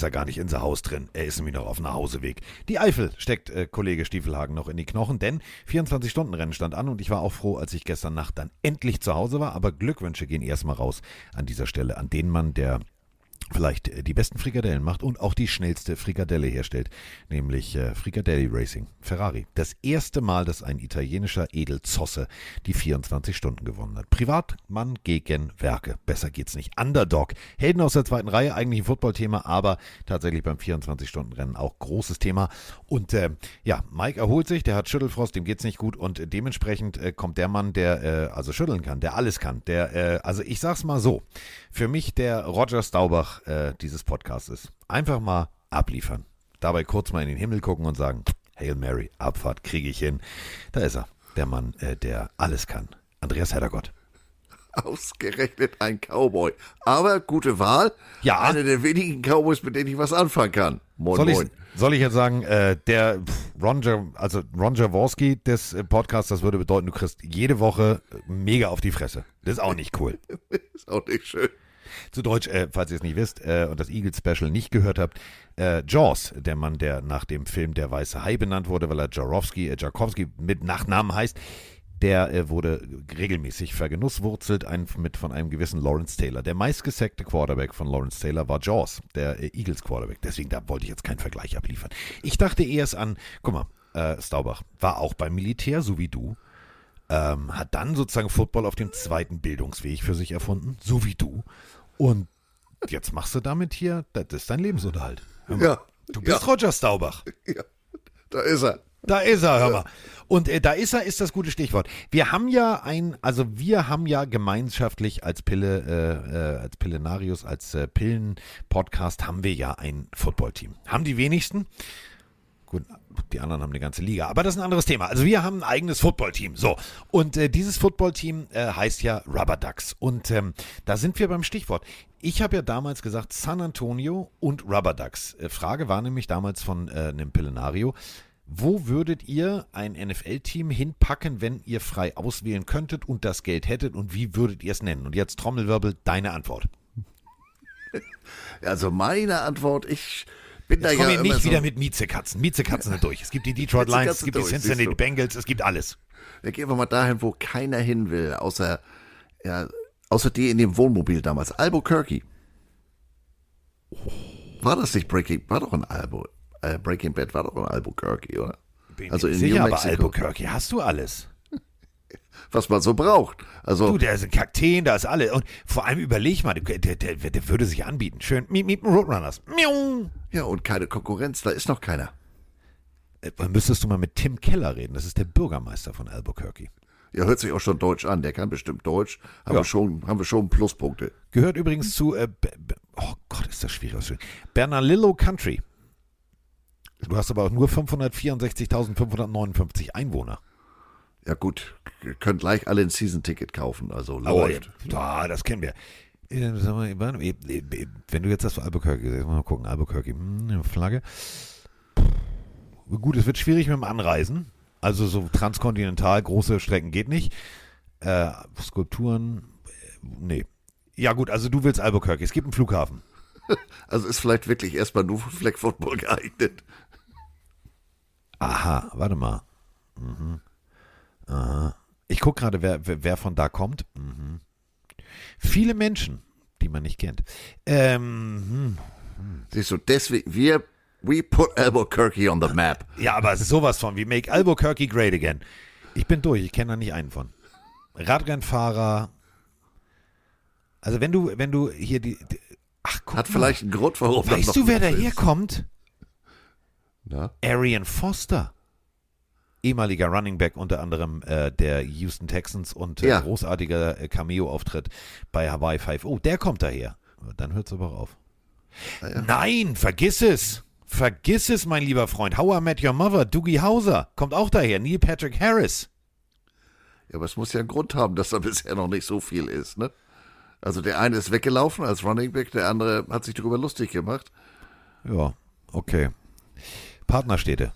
Ist er gar nicht in sein Haus drin. Er ist nämlich noch auf dem Nachhauseweg. Die Eifel steckt äh, Kollege Stiefelhagen noch in die Knochen, denn 24-Stunden-Rennen stand an und ich war auch froh, als ich gestern Nacht dann endlich zu Hause war. Aber Glückwünsche gehen erstmal raus an dieser Stelle an den Mann, der vielleicht äh, die besten Frikadellen macht und auch die schnellste Frikadelle herstellt, nämlich äh, Frikadelli Racing, Ferrari. Das erste Mal, dass ein italienischer Edelzosse die 24 Stunden gewonnen hat. Privatmann gegen Werke. Besser geht's nicht. Underdog. Helden aus der zweiten Reihe, eigentlich ein Footballthema, aber tatsächlich beim 24-Stunden-Rennen auch großes Thema. Und äh, ja, Mike erholt sich, der hat Schüttelfrost, dem geht's nicht gut und dementsprechend äh, kommt der Mann, der äh, also schütteln kann, der alles kann. Der, äh, also ich sag's mal so, für mich der Roger Staubach äh, dieses Podcasts ist. Einfach mal abliefern. Dabei kurz mal in den Himmel gucken und sagen, Hail Mary, Abfahrt kriege ich hin. Da ist er, der Mann, äh, der alles kann. Andreas Heddergott. Ausgerechnet ein Cowboy. Aber gute Wahl. Ja. Einer der wenigen Cowboys, mit denen ich was anfangen kann. Moin, soll, moin. Ich, soll ich jetzt sagen, äh, der Jaw- also Ron Jaworski des äh, Podcasts, das würde bedeuten, du kriegst jede Woche mega auf die Fresse. Das ist auch nicht cool. Ist auch nicht schön. Zu Deutsch, äh, falls ihr es nicht wisst äh, und das Eagle Special nicht gehört habt, äh, Jaws, der Mann, der nach dem Film Der Weiße Hai benannt wurde, weil er Jarowski, äh, Jarkowski mit Nachnamen heißt, der äh, wurde regelmäßig vergenusswurzelt ein, mit von einem gewissen Lawrence Taylor. Der meistgesackte Quarterback von Lawrence Taylor war Jaws, der äh, Eagles Quarterback. Deswegen da wollte ich jetzt keinen Vergleich abliefern. Ich dachte erst an, guck mal, äh, Staubach war auch beim Militär, so wie du. Ähm, hat dann sozusagen Football auf dem zweiten Bildungsweg für sich erfunden, so wie du. Und jetzt machst du damit hier, das ist dein Lebensunterhalt. Mal, Ja. Du bist ja. Roger Staubach. ja. Da ist er. Da ist er, hör mal. Und äh, da ist er, ist das gute Stichwort. Wir haben ja ein, also wir haben ja gemeinschaftlich als Pille, äh, äh, als Pillenarius, als äh, Pillen-Podcast haben wir ja ein Footballteam. Haben die wenigsten. Gut, die anderen haben eine ganze Liga, aber das ist ein anderes Thema. Also wir haben ein eigenes Footballteam. So, und äh, dieses Footballteam äh, heißt ja Rubber Ducks. Und ähm, da sind wir beim Stichwort. Ich habe ja damals gesagt San Antonio und Rubber Ducks. Äh, Frage war nämlich damals von äh, einem Pillenario. Wo würdet ihr ein NFL-Team hinpacken, wenn ihr frei auswählen könntet und das Geld hättet und wie würdet ihr es nennen? Und jetzt Trommelwirbel, deine Antwort. Also meine Antwort, ich bin da Jetzt ja wir immer nicht so, wieder mit Miezekatzen. Miezekatzen sind durch. Es gibt die Detroit Lions, es gibt die durch, Cincinnati siehst du. Bengals, es gibt alles. Dann gehen wir mal dahin, wo keiner hin will, außer, ja, außer die in dem Wohnmobil damals. Albuquerque. War das nicht Breaking, war doch ein Albo, äh, Breaking Bad war doch ein Albuquerque, oder? Bin Also in sicher, New aber Mexico. Albuquerque hast du alles. Was man so braucht. Also, Du, da sind Kakteen, da ist alles. Und vor allem überleg mal, der, der, der, würde sich anbieten. Schön, Miep, Miep, Roadrunners. Miau. ja, und keine Konkurrenz, da ist noch keiner. Äh, Dann müsstest du mal mit Tim Keller reden. Das ist der Bürgermeister von Albuquerque. Ja, hört sich auch schon Deutsch an. Der kann bestimmt Deutsch. Haben, Ja. wir, schon, haben wir schon Pluspunkte. Gehört übrigens zu, äh, oh Gott, ist das schwierig auszusprechen. Bernalillo Country. Du hast aber auch nur 564.559 Einwohner. Ja, gut. Ihr könnt gleich alle ein Season-Ticket kaufen. Also läuft. ja, das kennen wir. Äh, Wenn du jetzt das für Albuquerque siehst, mal gucken, Albuquerque, hm, Flagge. Gut, es wird schwierig mit dem Anreisen. Also so transkontinental, große Strecken geht nicht. Äh, Skulpturen, äh, nee. Ja gut, also du willst Albuquerque. Es gibt einen Flughafen. Also ist vielleicht wirklich erstmal nur für Flag Football geeignet. Aha, warte mal. Mhm. Aha. Ich gucke gerade, wer, wer, von da kommt. Mhm. Viele Menschen, die man nicht kennt. Ähm, hm. Siehst du, deswegen, wir, we put Albuquerque on the map. Ja, aber sowas von wie Make Albuquerque Great Again. Ich bin durch, ich kenne da nicht einen von. Radrennfahrer. Also wenn du, wenn du hier die. die ach, guck Hat mal. vielleicht einen Grund, warum Weißt du, wer ist. daherkommt? Na? Arian Foster. Ehemaliger Running Back unter anderem äh, der Houston Texans und äh, Ja. großartiger äh, Cameo-Auftritt bei Hawaii 5. Oh, der kommt daher. Dann hört es aber auf. ja. Nein, vergiss es. Vergiss es, mein lieber Freund. How I Met Your Mother, Doogie Hauser, kommt auch daher. Neil Patrick Harris. Ja, aber es muss ja einen Grund haben, dass da bisher noch nicht so viel ist, ne? Also der eine ist weggelaufen als Running Back, der andere hat sich darüber lustig gemacht. Ja, okay. Partnerstädte.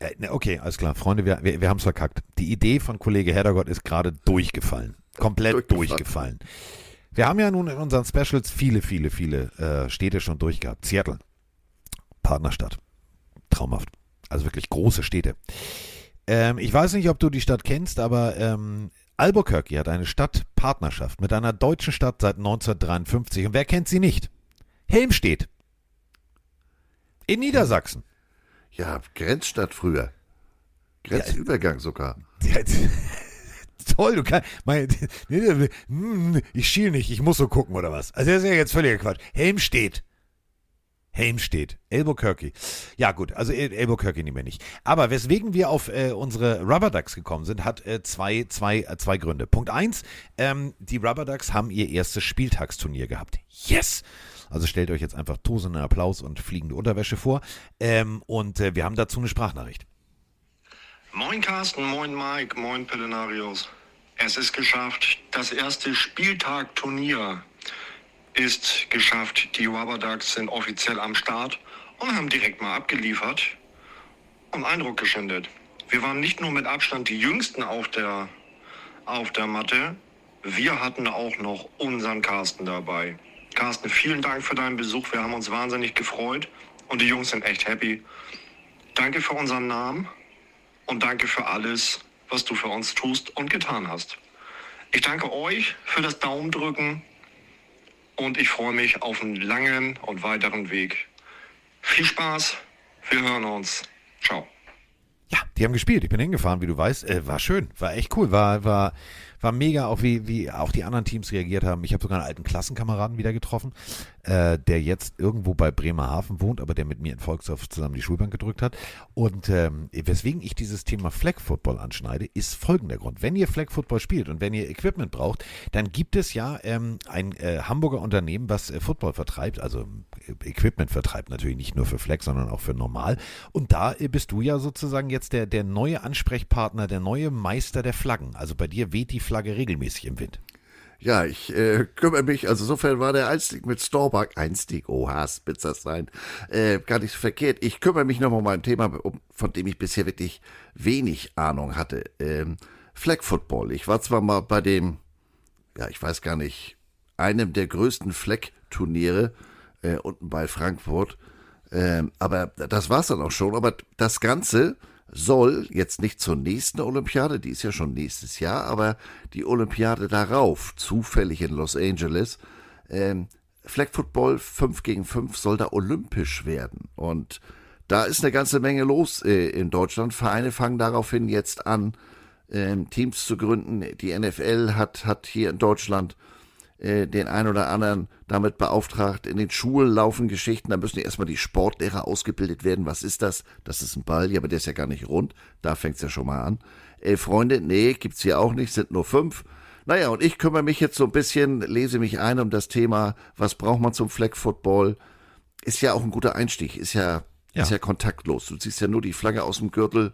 Äh, ne, Okay, alles klar. Freunde, wir, wir, wir haben es verkackt. Die Idee von Kollege Heddergott ist gerade durchgefallen. Komplett durchgefallen. Durchgefallen. Wir haben ja nun in unseren Specials viele, viele, viele äh, Städte schon durchgehabt. Seattle, Partnerstadt. Traumhaft. Also wirklich große Städte. Ähm, ich weiß nicht, ob du die Stadt kennst, aber ähm, Albuquerque hat eine Stadtpartnerschaft mit einer deutschen Stadt seit 1953. Und wer kennt sie nicht? Helmstedt. In Niedersachsen. Ja, Grenzstadt früher. Grenzübergang sogar. Ja, toll, du kannst. Mein, ich schiel nicht, ich muss so gucken oder was. Also das ist ja jetzt völliger Quatsch. Helmstedt. Helmstedt, Albuquerque. Ja gut, also Albuquerque nehmen wir nicht. Aber weswegen wir auf äh, unsere Rubber Ducks gekommen sind, hat äh, zwei, zwei, äh, zwei Gründe. Punkt eins, ähm, die Rubber Ducks haben ihr erstes Spieltagsturnier gehabt. Yes! Also stellt euch jetzt einfach tosenden Applaus und fliegende Unterwäsche vor. Ähm, und äh, wir haben dazu eine Sprachnachricht. Moin Carsten, moin Mike, moin Pelenarios. Es ist geschafft, das erste Spieltag-Turnier ist geschafft. Die Rubber Ducks sind offiziell am Start und haben direkt mal abgeliefert und Eindruck geschindet. Wir waren nicht nur mit Abstand die Jüngsten auf der, auf der Matte, wir hatten auch noch unseren Carsten dabei. Carsten, vielen Dank für deinen Besuch. Wir haben uns wahnsinnig gefreut und die Jungs sind echt happy. Danke für unseren Namen und danke für alles, was du für uns tust und getan hast. Ich danke euch für das Daumendrücken und ich freue mich auf einen langen und weiteren Weg. Viel Spaß, wir hören uns. Ciao. Ja, die haben gespielt. Ich bin hingefahren, wie du weißt. Äh, war schön, war echt cool, war, war, war mega, auch wie, wie auch die anderen Teams reagiert haben. Ich habe sogar einen alten Klassenkameraden wieder getroffen, äh, der jetzt irgendwo bei Bremerhaven wohnt, aber der mit mir in Volkshof zusammen die Schulbank gedrückt hat. Und ähm, weswegen ich dieses Thema Flag Football anschneide, ist folgender Grund. Wenn ihr Flag Football spielt und wenn ihr Equipment braucht, dann gibt es ja ähm, ein äh, Hamburger Unternehmen, was äh, Football vertreibt, also Equipment vertreibt, natürlich nicht nur für Flag, sondern auch für normal. Und da bist du ja sozusagen jetzt der, der neue Ansprechpartner, der neue Meister der Flaggen. Also bei dir weht die Flagge regelmäßig im Wind. Ja, ich äh, kümmere mich, also insofern war der Einstieg mit Storbuck, Einstieg, oha, spitzer sein, äh, gar nicht so verkehrt. Ich kümmere mich nochmal um ein Thema, von dem ich bisher wirklich wenig Ahnung hatte. Ähm, Flag Football. Ich war zwar mal bei dem, ja, ich weiß gar nicht, einem der größten Flag-Turniere äh, unten bei Frankfurt, ähm, aber das war's dann auch schon. Aber das Ganze soll jetzt nicht zur nächsten Olympiade, die ist ja schon nächstes Jahr, aber die Olympiade darauf, zufällig in Los Angeles, ähm, Flag Football 5 gegen 5 soll da olympisch werden. Und da ist eine ganze Menge los äh, in Deutschland. Vereine fangen daraufhin jetzt an, äh, Teams zu gründen. Die NFL hat, hat hier in Deutschland äh, den ein oder anderen damit beauftragt. In den Schulen laufen Geschichten, da müssen erstmal die Sportlehrer ausgebildet werden. Was ist das? Das ist ein Ball, ja, aber der ist ja gar nicht rund. Da fängt es ja schon mal an. Ey, Freunde, nee, gibt's hier auch nicht, sind nur fünf. Naja, und ich kümmere mich jetzt so ein bisschen, lese mich ein um das Thema, was braucht man zum Flag Football? Ist ja auch ein guter Einstieg, ist ja, ja. ist ja kontaktlos. Du ziehst ja nur die Flagge aus dem Gürtel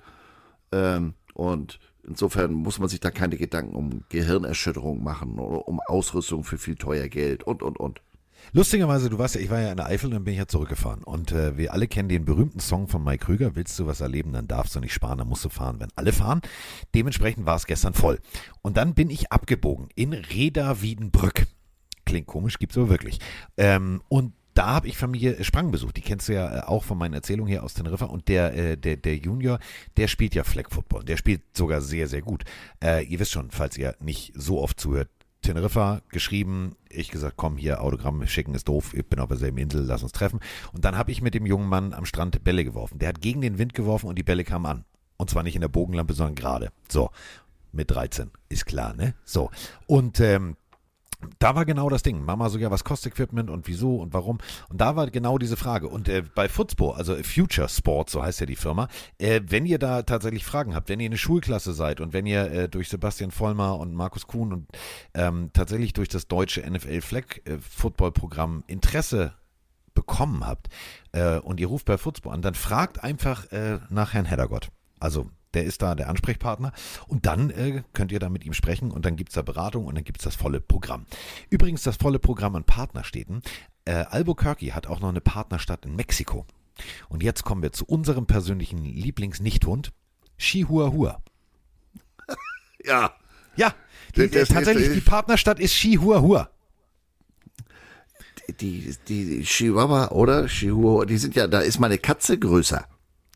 ähm, und Insofern muss man sich da keine Gedanken um Gehirnerschütterung machen oder um Ausrüstung für viel teuer Geld und, und, und. Lustigerweise, du weißt ja, ich war ja in der Eifel und dann bin ich ja zurückgefahren. Und äh, wir alle kennen den berühmten Song von Mike Krüger, willst du was erleben, dann darfst du nicht sparen, dann musst du fahren, wenn alle fahren. Dementsprechend war es gestern voll. Und dann bin ich abgebogen in Reda Wiedenbrück. Klingt komisch, gibt's aber wirklich. Ähm, und da habe ich Familie Sprang besucht. Die kennst du ja äh, auch von meinen Erzählungen hier aus Teneriffa. Und der, äh, der, der Junior, der spielt ja Flag Football. Der spielt sogar sehr, sehr gut. Äh, ihr wisst schon, falls ihr nicht so oft zuhört, Teneriffa geschrieben, ich gesagt, komm hier, Autogramm schicken ist doof, ich bin auf derselben Insel, lass uns treffen. Und dann habe ich mit dem jungen Mann am Strand Bälle geworfen. Der hat gegen den Wind geworfen und die Bälle kamen an. Und zwar nicht in der Bogenlampe, sondern gerade. So, mit 13, ist klar, ne? So. Und ähm, da war genau das Ding. Mama so, ja, was kostet Equipment und wieso und warum? Und da war genau diese Frage. Und äh, bei Footspo, also Future Sport, so heißt ja die Firma, äh, wenn ihr da tatsächlich Fragen habt, wenn ihr eine Schulklasse seid und wenn ihr äh, durch Sebastian Vollmer und Markus Kuhn und ähm, tatsächlich durch das deutsche NFL Flag äh, Football Programm Interesse bekommen habt äh, und ihr ruft bei Footspo an, dann fragt einfach äh, nach Herrn Heddergott. Also der ist da der Ansprechpartner. Und dann äh, könnt ihr da mit ihm sprechen und dann gibt es da Beratung und dann gibt es das volle Programm. Übrigens, das volle Programm an Partnerstädten. Äh, Albuquerque hat auch noch eine Partnerstadt in Mexiko. Und jetzt kommen wir zu unserem persönlichen Lieblings-Nichthund, Chihuahua. Ja. Ja, die, das, tatsächlich, das, die Partnerstadt ist Chihuahua. die, die Chihuahua oder Chihuahua, die sind ja, da ist meine Katze größer.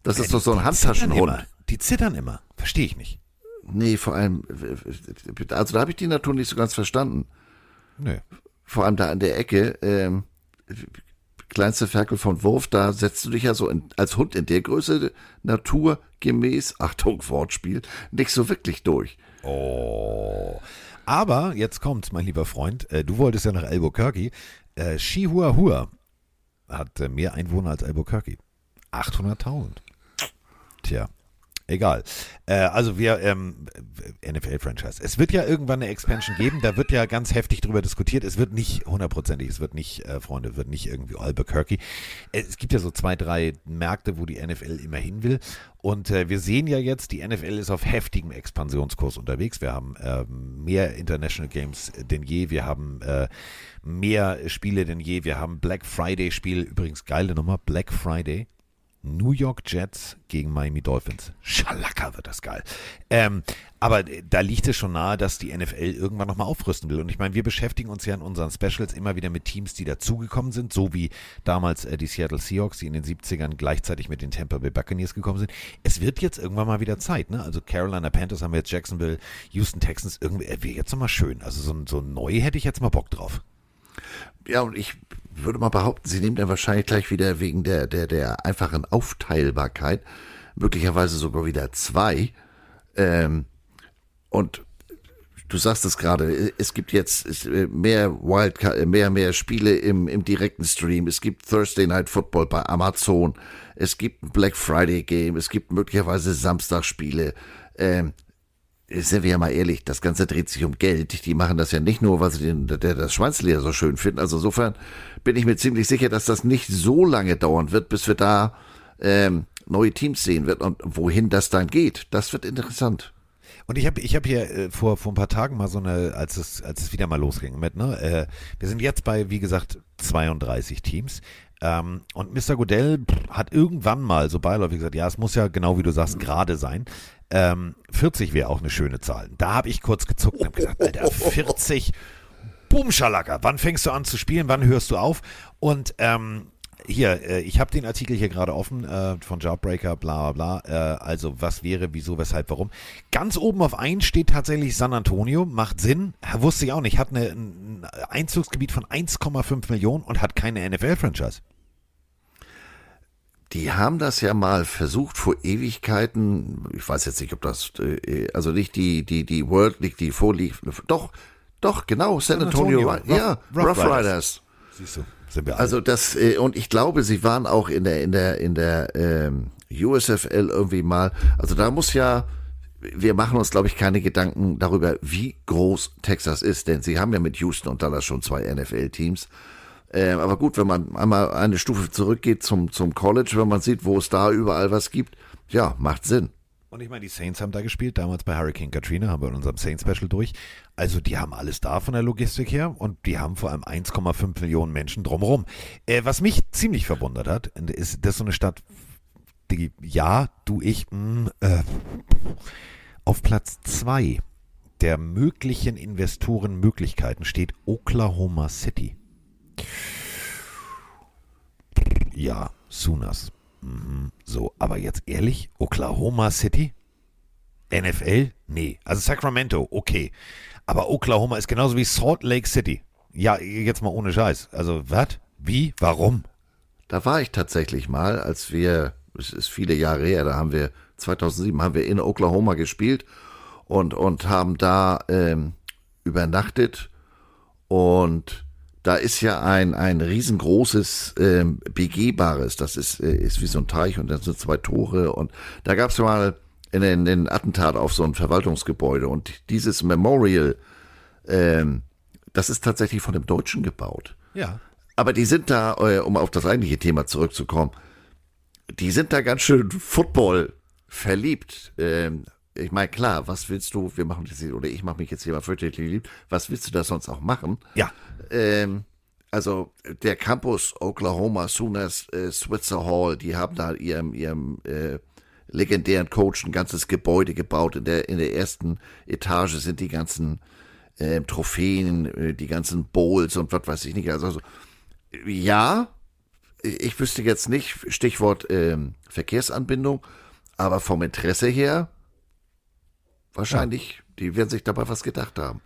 Das ist doch so ein Handtaschenhund. Die zittern immer. Verstehe ich nicht. Nee, vor allem, also da habe ich die Natur nicht so ganz verstanden. Nö. Vor allem da an der Ecke, ähm, kleinste Ferkel von Wurf, da setzt du dich ja so in, als Hund in der Größe naturgemäß, Achtung, Wortspiel, nicht so wirklich durch. Oh. Aber jetzt kommt's, mein lieber Freund. Äh, du wolltest ja nach Albuquerque. Äh, Chihuahua hat äh, mehr Einwohner als Albuquerque. 800.000. Tja. Egal. Äh, also wir, ähm, NFL-Franchise. Es wird ja irgendwann eine Expansion geben, da wird ja ganz heftig drüber diskutiert. Es wird nicht hundertprozentig, es wird nicht, äh, Freunde, wird nicht irgendwie Albuquerque. Es gibt ja so zwei, drei Märkte, wo die NFL immer hin will. Und äh, wir sehen ja jetzt, die NFL ist auf heftigem Expansionskurs unterwegs. Wir haben äh, mehr International Games denn je. Wir haben äh, mehr Spiele denn je. Wir haben Black Friday Spiel. Übrigens geile Nummer. Black Friday. New York Jets gegen Miami Dolphins. Schalaka wird das geil. Ähm, aber da liegt es schon nahe, dass die NFL irgendwann nochmal aufrüsten will. Und ich meine, wir beschäftigen uns ja in unseren Specials immer wieder mit Teams, die dazugekommen sind, so wie damals äh, die Seattle Seahawks, die in den 70ern gleichzeitig mit den Tampa Bay Buccaneers gekommen sind. Es wird jetzt irgendwann mal wieder Zeit. Ne? Also Carolina Panthers haben wir jetzt Jacksonville, Houston Texans. Irgendwie äh, wäre jetzt nochmal schön. Also so, so neu hätte ich jetzt mal Bock drauf. Ja, und ich würde mal behaupten, sie nehmen dann wahrscheinlich gleich wieder wegen der, der, der einfachen Aufteilbarkeit möglicherweise sogar wieder zwei. Ähm, und du sagst es gerade, es gibt jetzt mehr Wildcard, mehr, mehr Spiele im, im direkten Stream. Es gibt Thursday Night Football bei Amazon. Es gibt ein Black Friday Game. Es gibt möglicherweise Samstagspiele. Ähm, sind wir ja mal ehrlich, das Ganze dreht sich um Geld. Die machen das ja nicht nur, weil sie den, der, das Schwanzleder so schön finden. Also insofern bin ich mir ziemlich sicher, dass das nicht so lange dauern wird, bis wir da ähm, neue Teams sehen wird und wohin das dann geht. Das wird interessant. Und ich habe ich hab hier äh, vor, vor ein paar Tagen mal so eine, als es, als es wieder mal losging mit, ne, äh, wir sind jetzt bei, wie gesagt, 32 Teams. Ähm, und Mr. Godell hat irgendwann mal so beiläufig gesagt, ja, es muss ja genau wie du sagst, gerade sein. Ähm, 40 wäre auch eine schöne Zahl. Da habe ich kurz gezuckt und habe gesagt, Alter, 40, Bumschalaka, wann fängst du an zu spielen, wann hörst du auf? Und ähm, hier, äh, ich habe den Artikel hier gerade offen äh, von Jawbreaker, bla bla bla. Äh, also was wäre, wieso, weshalb, warum. Ganz oben auf 1 steht tatsächlich San Antonio, macht Sinn, wusste ich auch nicht, hat eine, ein Einzugsgebiet von 1,5 Millionen und hat keine NFL-Franchise. Die haben das ja mal versucht vor Ewigkeiten. Ich weiß jetzt nicht, ob das, äh, also nicht die, die, die World League, die vorlief. Doch, doch, genau, San, San Antonio. Antonio. ja, Rough, Rough Riders. Riders. Siehst du, sind wir alle. Also das, äh, und ich glaube, sie waren auch in der, in der, in der ähm, USFL irgendwie mal. Also da muss ja, wir machen uns, glaube ich, keine Gedanken darüber, wie groß Texas ist, denn sie haben ja mit Houston und Dallas schon zwei NFL-Teams. Äh, aber gut, wenn man einmal eine Stufe zurückgeht zum, zum College, wenn man sieht, wo es da überall was gibt, ja, macht Sinn. Und ich meine, die Saints haben da gespielt, damals bei Hurricane Katrina, haben wir in unserem Saints-Special durch. Also die haben alles da von der Logistik her und die haben vor allem 1,5 Millionen Menschen drumherum. Äh, was mich ziemlich verwundert hat, ist, dass so eine Stadt, die, ja, du, ich, mh, mm, äh, auf Platz 2 der möglichen Investorenmöglichkeiten steht Oklahoma City. Ja, Sooners. Mhm. So, aber jetzt ehrlich, Oklahoma City? NFL? Nee. Also Sacramento, okay. Aber Oklahoma ist genauso wie Salt Lake City. Ja, jetzt mal ohne Scheiß. Also, was? Wie? Warum? Da war ich tatsächlich mal, als wir, es ist viele Jahre her, da haben wir, 2007 haben wir in Oklahoma gespielt und, und haben da ähm, übernachtet und da ist ja ein, ein riesengroßes ähm, begehbares, das ist, äh, ist wie so ein Teich und da sind zwei Tore und da gab es mal in den Attentat auf so ein Verwaltungsgebäude und dieses Memorial, ähm, das ist tatsächlich von dem Deutschen gebaut. Ja. Aber die sind da, äh, um auf das eigentliche Thema zurückzukommen, die sind da ganz schön Football verliebt. Ähm, ich meine, klar, was willst du, wir machen das hier, oder ich mache mich jetzt hier mal fürchterlich lieb, was willst du da sonst auch machen? Ja. Ähm, also der Campus Oklahoma Sooners äh, Switzer Hall, die haben da ihrem, ihrem äh, legendären Coach ein ganzes Gebäude gebaut. In der, in der ersten Etage sind die ganzen äh, Trophäen, äh, die ganzen Bowls und was weiß ich nicht. Also, Ja, ich wüsste jetzt nicht, Stichwort ähm, Verkehrsanbindung, aber vom Interesse her wahrscheinlich, die werden sich dabei was gedacht haben.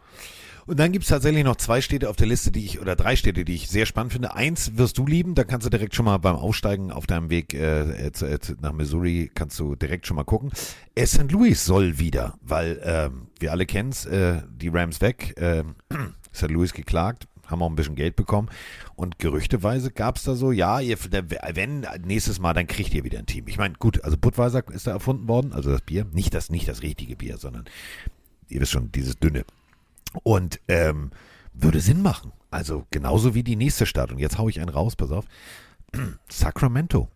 Und dann gibt es tatsächlich noch zwei Städte auf der Liste, die ich, oder drei Städte, die ich sehr spannend finde. Eins wirst du lieben, da kannst du direkt schon mal beim Aussteigen auf deinem Weg äh, zu, äh, nach Missouri, kannst du direkt schon mal gucken. Äh, St. Louis soll wieder, weil ähm, wir alle kennen es, äh, die Rams weg, äh, St. Louis geklagt, haben auch ein bisschen Geld bekommen. Und gerüchteweise gab es da so, ja, ihr, wenn nächstes Mal, dann kriegt ihr wieder ein Team. Ich meine, gut, also Budweiser ist da erfunden worden, also das Bier, nicht das, nicht das richtige Bier, sondern ihr wisst schon, dieses dünne. Und ähm, würde Sinn machen. Also genauso wie die nächste Stadt. Und jetzt haue ich einen raus, pass auf. Sacramento.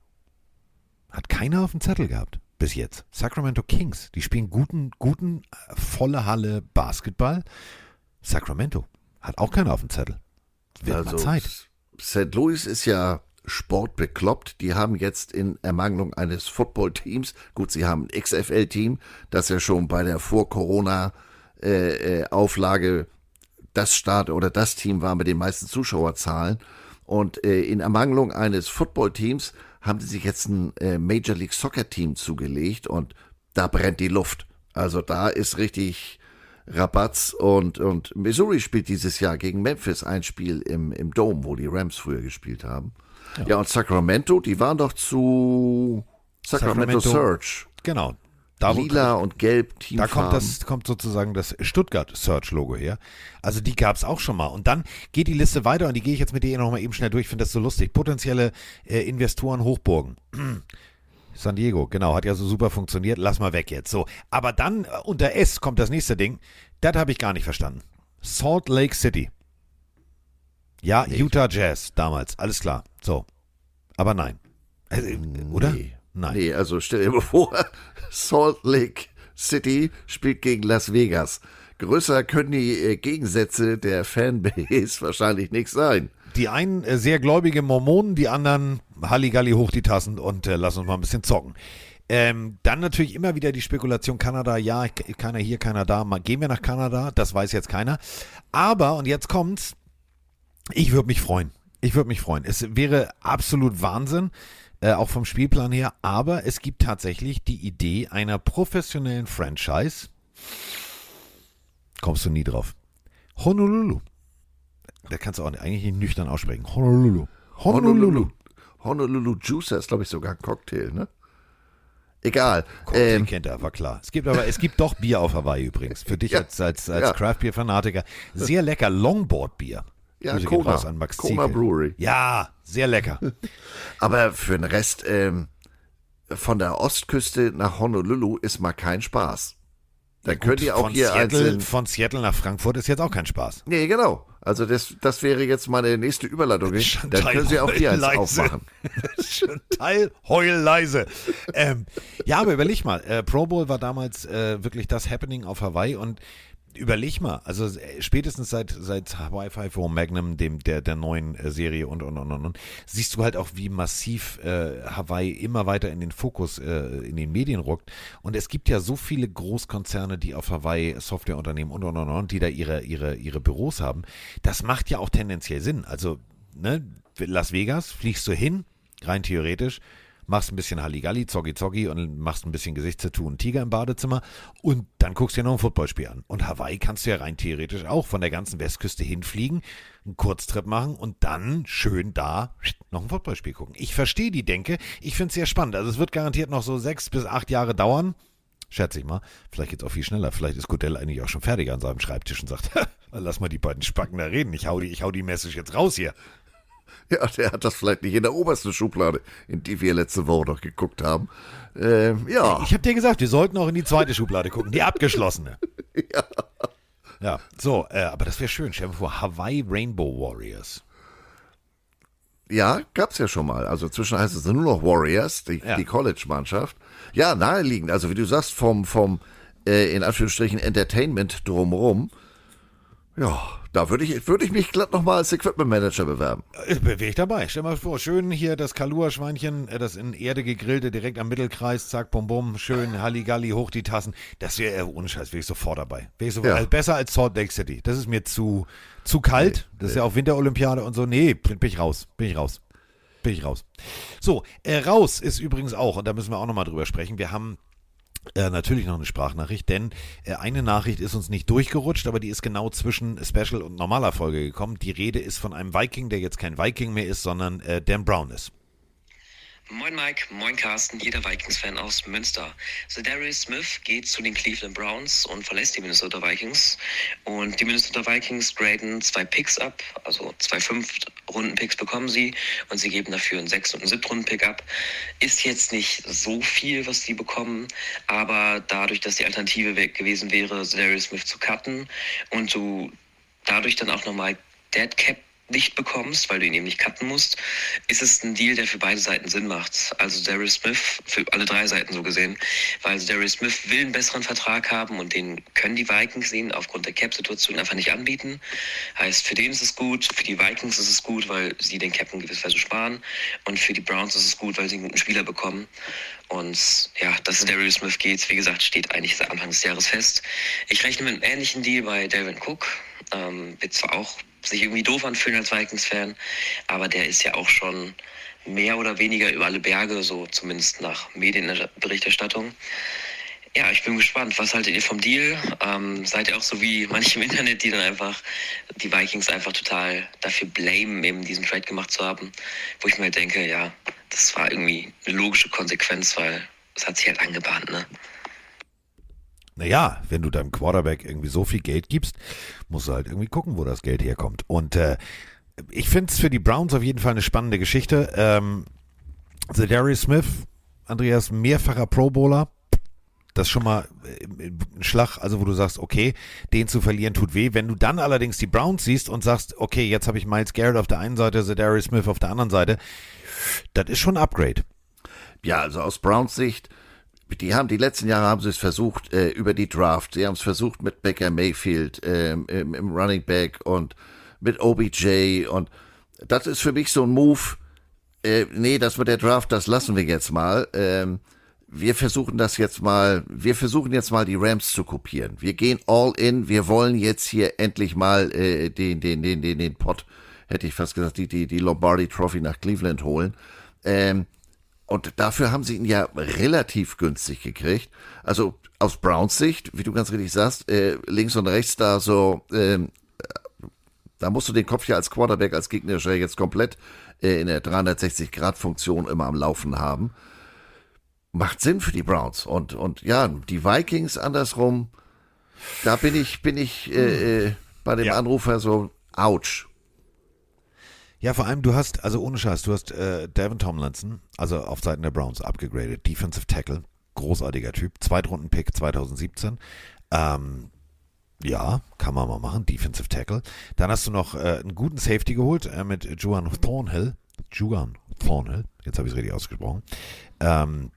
Hat keiner auf dem Zettel gehabt. Bis jetzt. Sacramento Kings. Die spielen guten, guten, äh, volle Halle Basketball. Sacramento. Hat auch keiner auf dem Zettel. Wird also, mal Zeit. St. Louis ist ja sportbekloppt. Die haben jetzt in Ermangelung eines Footballteams, gut, sie haben ein XFL-Team, das ja schon bei der Vor-Corona- äh, äh, Auflage das Start oder das Team war mit den meisten Zuschauerzahlen. Und äh, in Ermangelung eines Footballteams haben sie sich jetzt ein äh, Major League Soccer Team zugelegt und da brennt die Luft. Also da ist richtig Rabatz und, und Missouri spielt dieses Jahr gegen Memphis ein Spiel im, im Dome, wo die Rams früher gespielt haben. Ja, ja und Sacramento, die waren doch zu Sacramento, Sacramento Surge. Genau, da, Lila und Gelb Team. Da kommt das kommt sozusagen das Stuttgart Search Logo her. Also die gab es auch schon mal. Und dann geht die Liste weiter und die gehe ich jetzt mit dir noch mal eben schnell durch. Ich finde das so lustig. Potenzielle äh, Investoren Hochburgen. San Diego, genau, hat ja so super funktioniert. Lass mal weg jetzt. So, aber dann äh, unter S kommt das nächste Ding. Das habe ich gar nicht verstanden. Salt Lake City. Ja, nee. Utah Jazz damals, alles klar. So, aber nein, äh, oder? Nee. Nein. Nee, also stell dir mal vor, Salt Lake City spielt gegen Las Vegas. Größer können die äh, Gegensätze der Fanbase wahrscheinlich nicht sein. Die einen äh, sehr gläubige Mormonen, die anderen Halligalli hoch die Tassen und äh, lass uns mal ein bisschen zocken. Ähm, dann natürlich immer wieder die Spekulation Kanada, ja, keiner hier, keiner da. Mal gehen wir nach Kanada, das weiß jetzt keiner. Aber, und jetzt kommt's, ich würde mich freuen. Ich würde mich freuen. Es wäre absolut Wahnsinn, äh, auch vom Spielplan her. Aber es gibt tatsächlich die Idee einer professionellen Franchise. Kommst du nie drauf. Honolulu. Da kannst du auch eigentlich nicht nüchtern aussprechen. Honolulu. Honolulu. Honolulu Juicer ist, glaube ich, sogar ein Cocktail, ne? Egal. Cocktail ähm, kennt er, war klar. Es gibt aber, es gibt doch Bier auf Hawaii übrigens. Für dich ja, als, als, als ja. Craft-Bier-Fanatiker. Sehr lecker Longboard-Bier. Ja, Grüße Kona, an Max Kona Brewery. Ja, sehr lecker. Aber für den Rest ähm, von der Ostküste nach Honolulu ist mal kein Spaß. Da Gut, könnt ihr auch hier Seattle, einzeln Von Seattle nach Frankfurt ist jetzt auch kein Spaß. Nee, genau. Also das, das wäre jetzt meine nächste Überleitung. Dann können Sie auch hier eins aufmachen. Teil heul leise. Ähm, ja, aber überleg mal. Äh, Pro Bowl war damals äh, wirklich das Happening auf Hawaii und überleg mal, also äh, spätestens seit, seit Hawaii 5 Magnum, dem, der, der neuen äh, Serie und, und, und, und, und, siehst du halt auch, wie massiv äh, Hawaii immer weiter in den Fokus äh, in den Medien rückt. Und es gibt ja so viele Großkonzerne, die auf Hawaii Softwareunternehmen und, und, und, und, die da ihre, ihre, ihre Büros haben. Das macht ja auch tendenziell Sinn. Also, ne, Las Vegas, fliegst du hin, rein theoretisch, machst ein bisschen Halligalli, Zoggi Zoggi und machst ein bisschen Gesichtstattoo und Tiger im Badezimmer und dann guckst du dir noch ein Footballspiel an. Und Hawaii kannst du ja rein theoretisch auch von der ganzen Westküste hinfliegen, einen Kurztrip machen und dann schön da noch ein Footballspiel gucken. Ich verstehe die Denke, ich finde es sehr spannend. Also es wird garantiert noch so sechs bis acht Jahre dauern. Schätze ich mal. Vielleicht geht es auch viel schneller. Vielleicht ist Godell eigentlich auch schon fertig an seinem Schreibtisch und sagt, lass mal die beiden Spacken da reden. Ich hau die, ich hau die Message jetzt raus hier. Ja, der hat das vielleicht nicht in der obersten Schublade, in die wir letzte Woche noch geguckt haben. Ähm, ja. Ich habe dir gesagt, wir sollten auch in die zweite Schublade gucken, die abgeschlossene. ja. Ja, so, äh, aber das wäre schön. Stell dir vor, Hawaii Rainbow Warriors. Ja, gab's ja schon mal. Also zwischen heißt es nur noch Warriors, die, ja. die College-Mannschaft. Ja, naheliegend. Also wie du sagst, vom, vom äh, in Anführungsstrichen Entertainment drumherum. Ja, da würde ich, würde ich mich glatt nochmal als Equipment Manager bewerben. Wäre ich dabei. Stell mal vor, schön hier das Kalua-Schweinchen, äh, das in Erde gegrillte, direkt am Mittelkreis, zack, bum, bum, schön Halligalli, hoch die Tassen. Das wäre äh, ohne Scheiß, wäre ich sofort dabei. Wäre ich sofort, Ja. also besser als Salt Lake City. Das ist mir zu, zu kalt. Das ist ja auch Winterolympiade und so. Nee, bin ich raus. Bin ich raus. Bin ich raus. So, äh, raus ist übrigens auch, und da müssen wir auch nochmal drüber sprechen. Wir haben äh, natürlich noch eine Sprachnachricht, denn äh, eine Nachricht ist uns nicht durchgerutscht, aber die ist genau zwischen Special und normaler Folge gekommen. Die Rede ist von einem Viking, der jetzt kein Viking mehr ist, sondern äh, Dan Brown ist. Moin Mike, moin Carsten, jeder Vikings-Fan aus Münster. Darius Smith geht zu den Cleveland Browns und verlässt die Minnesota Vikings. Und die Minnesota Vikings graden zwei Picks ab, also zwei Fünf-Runden-Picks bekommen sie und sie geben dafür einen Sechs- und einen Siebtrunden-Pick ab. Ist jetzt nicht so viel, was sie bekommen, aber dadurch, dass die Alternative gewesen wäre, Darius Smith zu cutten und du dadurch dann auch nochmal Dead Cap nicht bekommst, weil du ihn eben nicht cutten musst, ist es ein Deal, der für beide Seiten Sinn macht. Also Darius Smith, für alle drei Seiten so gesehen, weil Darius Smith will einen besseren Vertrag haben und den können die Vikings ihn aufgrund der Cap-Situation einfach nicht anbieten. Heißt, für den ist es gut, für die Vikings ist es gut, weil sie den Cap in gewisser Weise sparen und für die Browns ist es gut, weil sie einen guten Spieler bekommen. Und ja, dass Darius Smith geht, wie gesagt, steht eigentlich seit Anfang des Jahres fest. Ich rechne mit einem ähnlichen Deal bei Dalvin Cook. Ähm, wird zwar auch sich irgendwie doof anfühlen als Vikings-Fan, aber der ist ja auch schon mehr oder weniger über alle Berge, so zumindest nach Medienberichterstattung. Ja, ich bin gespannt. Was haltet ihr vom Deal? Ähm, seid ihr auch so wie manche im Internet, die dann einfach die Vikings einfach total dafür blamen, eben diesen Trade gemacht zu haben? Wo ich mir halt denke, ja, das war irgendwie eine logische Konsequenz, weil es hat sich halt angebahnt, ne? Naja, wenn du deinem Quarterback irgendwie so viel Geld gibst, musst du halt irgendwie gucken, wo das Geld herkommt. Und äh, ich finde es für die Browns auf jeden Fall eine spannende Geschichte. Ähm, Darius Smith, Andreas, mehrfacher Pro Bowler. Das ist schon mal äh, ein Schlag, also wo du sagst, okay, den zu verlieren tut weh. Wenn du dann allerdings die Browns siehst und sagst, okay, jetzt habe ich Miles Garrett auf der einen Seite, Darius Smith auf der anderen Seite, das ist schon ein Upgrade. Ja, also aus Browns Sicht, die haben die letzten Jahre haben sie es versucht äh, über die Draft. Sie haben es versucht mit Baker Mayfield ähm, im, im Running Back und mit OBJ und das ist für mich so ein Move. Äh, nee, das mit der Draft, das lassen wir jetzt mal. Ähm, wir versuchen das jetzt mal, wir versuchen jetzt mal die Rams zu kopieren. Wir gehen all in, wir wollen jetzt hier endlich mal äh, den, den, den, den, den Pot, hätte ich fast gesagt, die, die, die Lombardi Trophy nach Cleveland holen. Ähm, und dafür haben sie ihn ja relativ günstig gekriegt. Also aus Browns Sicht, wie du ganz richtig sagst, äh, links und rechts da so, ähm, da musst du den Kopf ja als Quarterback, als gegnerischer jetzt komplett äh, in der 360-Grad-Funktion immer am Laufen haben. Macht Sinn für die Browns. Und, und ja, die Vikings andersrum, da bin ich, bin ich äh, äh, bei dem Ja. Anrufer so, ouch. Ja, vor allem, du hast, also ohne Scheiß, du hast äh, Devin Tomlinson, also auf Seiten der Browns abgegradet, Defensive Tackle, großartiger Typ, Zweitrunden-Pick 2017. Ähm, ja, kann man mal machen, Defensive Tackle. Dann hast du noch äh, einen guten Safety geholt äh, mit Juan Thornhill. Juan Thornhill, jetzt habe ich es richtig ausgesprochen. Ähm,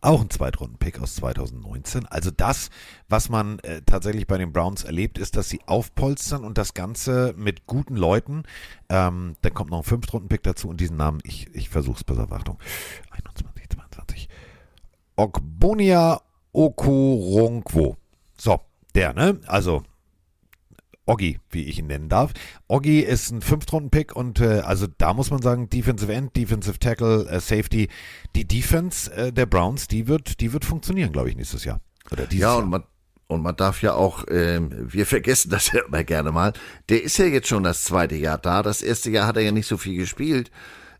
auch ein Zweitrunden-Pick aus 2019. Also das, was man äh, tatsächlich bei den Browns erlebt, ist, dass sie aufpolstern und das Ganze mit guten Leuten. Ähm, dann kommt noch ein Fünftrunden-Pick dazu und diesen Namen, ich, ich versuche es, auf, Achtung. 21, 22. Ogbonia Okoronkwo. So, der, ne? Also Oggi, wie ich ihn nennen darf. Oggi ist ein Fünftrunden-Pick und äh, also da muss man sagen, Defensive End, Defensive Tackle, äh, Safety, die Defense äh, der Browns, die wird, die wird funktionieren, glaube ich, nächstes Jahr. Oder dieses Ja, und man, und man darf ja auch, ähm, wir vergessen das ja immer gerne mal, der ist ja jetzt schon das zweite Jahr da. Das erste Jahr hat er ja nicht so viel gespielt.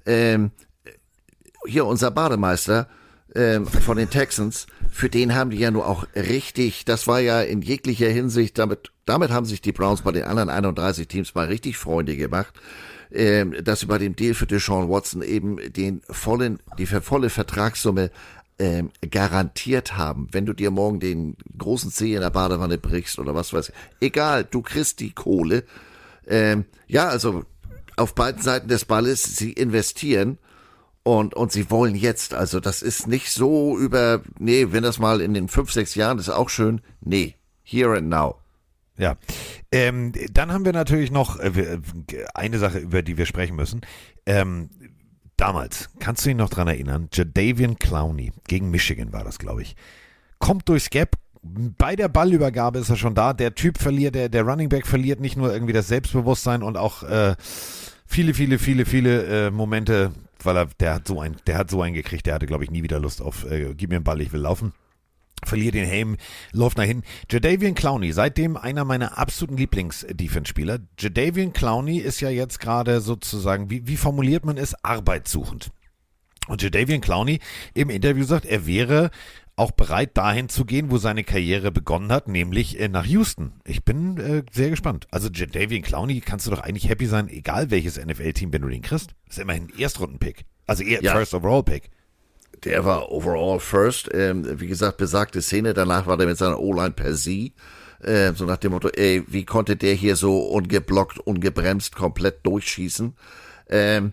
Ähm, hier unser Bademeister ähm, von den Texans, für den haben die ja nur auch richtig, das war ja in jeglicher Hinsicht, damit, damit haben sich die Browns bei den anderen 31 Teams mal richtig Freunde gemacht, ähm, dass sie bei dem Deal für Deshaun Watson eben den vollen, die volle Vertragssumme ähm, garantiert haben. Wenn du dir morgen den großen Zeh in der Badewanne brichst oder was weiß ich, egal, du kriegst die Kohle. Ähm, ja, also auf beiden Seiten des Balles, sie investieren und, und sie wollen jetzt, also das ist nicht so über, nee, wenn das mal in den fünf, sechs Jahren ist auch schön, nee, here and now. Ja. Ähm, dann haben wir natürlich noch äh, eine Sache, über die wir sprechen müssen. Ähm, damals, kannst du ihn noch dran erinnern? Jadavian Clowney gegen Michigan war das, glaube ich. Kommt durchs Gap, bei der Ballübergabe ist er schon da. Der Typ verliert, der, der Running Back verliert nicht nur irgendwie das Selbstbewusstsein und auch äh, viele, viele, viele, viele äh, Momente, weil er, der hat so ein, der hat so einen gekriegt, der hatte, glaube ich, nie wieder Lust auf, äh, gib mir einen Ball, ich will laufen verliert den Helm, läuft nach hinten. Jadavian Clowney, seitdem einer meiner absoluten Lieblings-Defense-Spieler. Jadavian Clowney ist ja jetzt gerade sozusagen, wie, wie formuliert man es, arbeitssuchend. Und Jadavian Clowney im Interview sagt, er wäre auch bereit, dahin zu gehen, wo seine Karriere begonnen hat, nämlich äh, nach Houston. Ich bin äh, sehr gespannt. Also Jadavian Clowney kannst du doch eigentlich happy sein, egal welches NFL-Team, wenn du den kriegst. Das ist immerhin ein Erstrunden-Pick. Also eher ja. First Overall Pick. Der war overall first. Ähm, wie gesagt, besagte Szene. Danach war der mit seiner O-Line per sie. Äh, so nach dem Motto, ey, wie konnte der hier so ungeblockt, ungebremst komplett durchschießen? Ähm,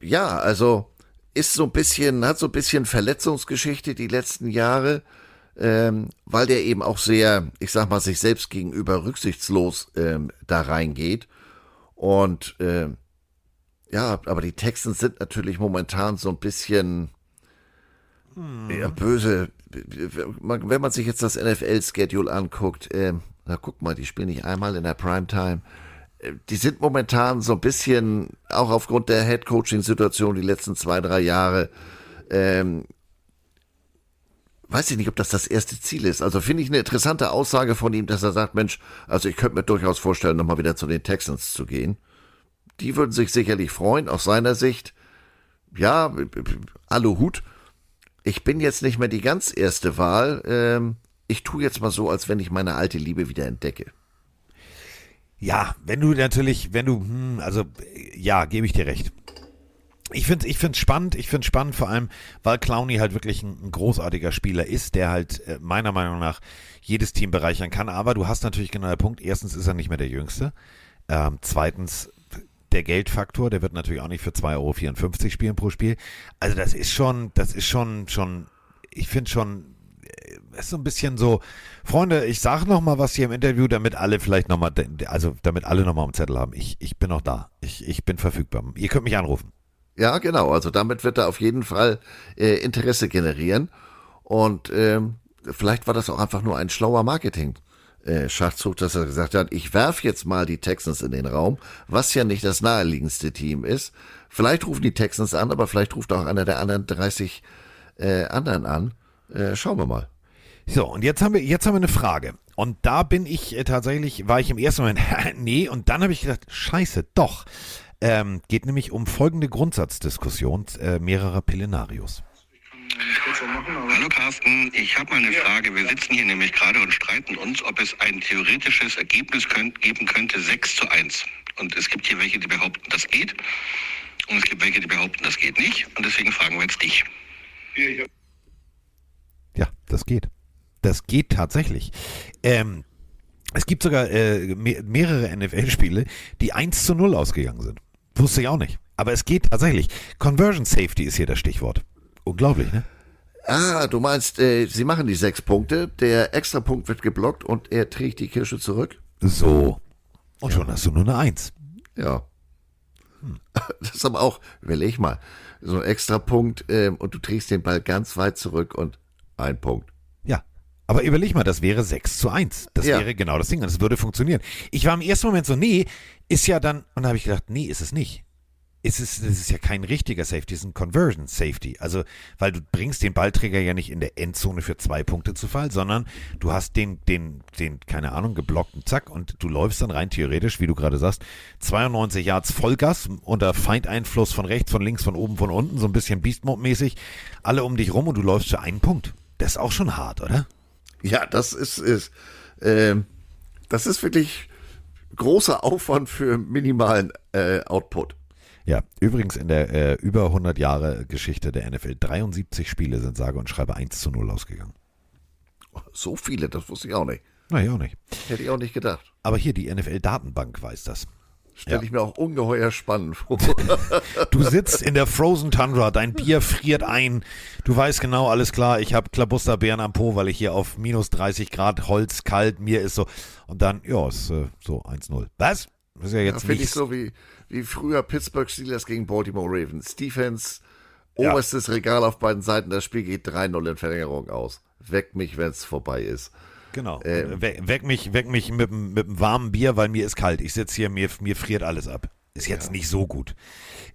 ja, also ist so ein bisschen, hat so ein bisschen Verletzungsgeschichte die letzten Jahre, ähm, weil der eben auch sehr, ich sag mal, sich selbst gegenüber rücksichtslos ähm, da reingeht. Und äh, ja, aber die Texans sind natürlich momentan so ein bisschen, hm. Ja, böse. Wenn man sich jetzt das NFL-Schedule anguckt, äh, na guck mal, die spielen nicht einmal in der Primetime. Die sind momentan so ein bisschen, auch aufgrund der Head-Coaching-Situation die letzten zwei, drei Jahre, ähm, weiß ich nicht, ob das das erste Ziel ist. Also finde ich eine interessante Aussage von ihm, dass er sagt, Mensch, also ich könnte mir durchaus vorstellen, nochmal wieder zu den Texans zu gehen. Die würden sich sicherlich freuen, aus seiner Sicht. Ja, alle Hut ich bin jetzt nicht mehr die ganz erste Wahl. Ähm, ich tue jetzt mal so, als wenn ich meine alte Liebe wieder entdecke. Ja, wenn du natürlich, wenn du, hm, also ja, gebe ich dir recht. Ich finde es ich spannend, ich finde es spannend vor allem, weil Clowny halt wirklich ein, ein, großartiger Spieler ist, der halt äh, meiner Meinung nach jedes Team bereichern kann. Aber du hast natürlich genau den Punkt, erstens ist er nicht mehr der Jüngste. Ähm, zweitens der Geldfaktor, der wird natürlich auch nicht für 2,54 Euro spielen pro Spiel. Also das ist schon, das ist schon, schon, ich finde schon, ist so ein bisschen so, Freunde, ich sage noch mal was hier im Interview, damit alle vielleicht noch mal, also damit alle noch mal am Zettel haben. Ich, ich bin noch da. Ich, ich bin verfügbar. Ihr könnt mich anrufen. Ja, genau. Also damit wird er auf jeden Fall äh, Interesse generieren. Und ähm, vielleicht war das auch einfach nur ein schlauer Marketing äh, Schachzug, dass er gesagt hat, ich werf jetzt mal die Texans in den Raum, was ja nicht das naheliegendste Team ist. Vielleicht rufen die Texans an, aber vielleicht ruft auch einer der anderen 30 äh, anderen an. Äh, schauen wir mal. So, und jetzt haben wir, jetzt haben wir eine Frage. Und da bin ich äh, tatsächlich, war ich im ersten Moment, nee, und dann habe ich gedacht, scheiße, doch. Ähm, geht nämlich um folgende Grundsatzdiskussion äh, mehrerer Pillenarios. Hallo Carsten, ich habe mal eine Frage. Wir sitzen hier nämlich gerade und streiten uns, ob es ein theoretisches Ergebnis könnt, geben könnte 6 zu 1. Und es gibt hier welche, die behaupten, das geht. Und es gibt welche, die behaupten, das geht nicht. Und deswegen fragen wir jetzt dich. Ja, das geht. Das geht tatsächlich. Ähm, es gibt sogar äh, mehrere NFL-Spiele, die 1 zu 0 ausgegangen sind. Wusste ich auch nicht. Aber es geht tatsächlich. Conversion Safety ist hier das Stichwort. Unglaublich, ne? Ah, du meinst, äh, sie machen die sechs Punkte, der Extrapunkt wird geblockt und er trägt die Kirsche zurück? So. Und ja. schon hast du nur eine Eins. Ja. Hm. Das ist aber auch, überleg mal, so ein Extrapunkt äh, und du trägst den Ball ganz weit zurück und ein Punkt. Aber überleg mal, das wäre 6 zu 1. Das ja. wäre genau das Ding. Das würde funktionieren. Ich war im ersten Moment so, nee, ist ja dann, und da habe ich gedacht, nee, ist es nicht ist es, das ist ja kein richtiger Safety, es ist ein Conversion Safety. Also, weil du bringst den Ballträger ja nicht in der Endzone für zwei Punkte zu Fall, sondern du hast den, den, den, keine Ahnung, geblockten Zack und du läufst dann rein theoretisch, wie du gerade sagst, 92 Yards Vollgas unter Feindeinfluss von rechts, von links, von oben, von unten, so ein bisschen Beast Mode mäßig, alle um dich rum und du läufst für einen Punkt. Das ist auch schon hart, oder? Ja, das ist, ist äh, das ist wirklich großer Aufwand für minimalen äh, Output. Ja, übrigens in der äh, über 100 Jahre Geschichte der NFL 73 Spiele sind sage und schreibe 1 zu 0 ausgegangen. So viele, das wusste ich auch nicht. Na, ich auch nicht. Hätte ich auch nicht gedacht. Aber hier, die NFL-Datenbank weiß das. Stelle Ja. ich mir auch ungeheuer spannend vor. Du sitzt in der Frozen Tundra, dein Bier friert ein. Du weißt genau, alles klar, ich habe Klabusterbeeren am Po, weil ich hier auf minus 30 Grad Holz kalt, mir ist so. Und dann, ja, ist äh, so 1-0. Was? Das ist ja Ja, jetzt Finde ich so wie, wie früher Pittsburgh Steelers gegen Baltimore Ravens. Defense, Ja. oberstes Regal auf beiden Seiten, das Spiel geht 3-0 in Verlängerung aus. Weck mich, wenn es vorbei ist. Genau. Ähm. Und we weck mich, weck mich mit, mit einem warmen Bier, weil mir ist kalt. Ich sitze hier, mir, mir friert alles ab. Ist jetzt nicht so gut.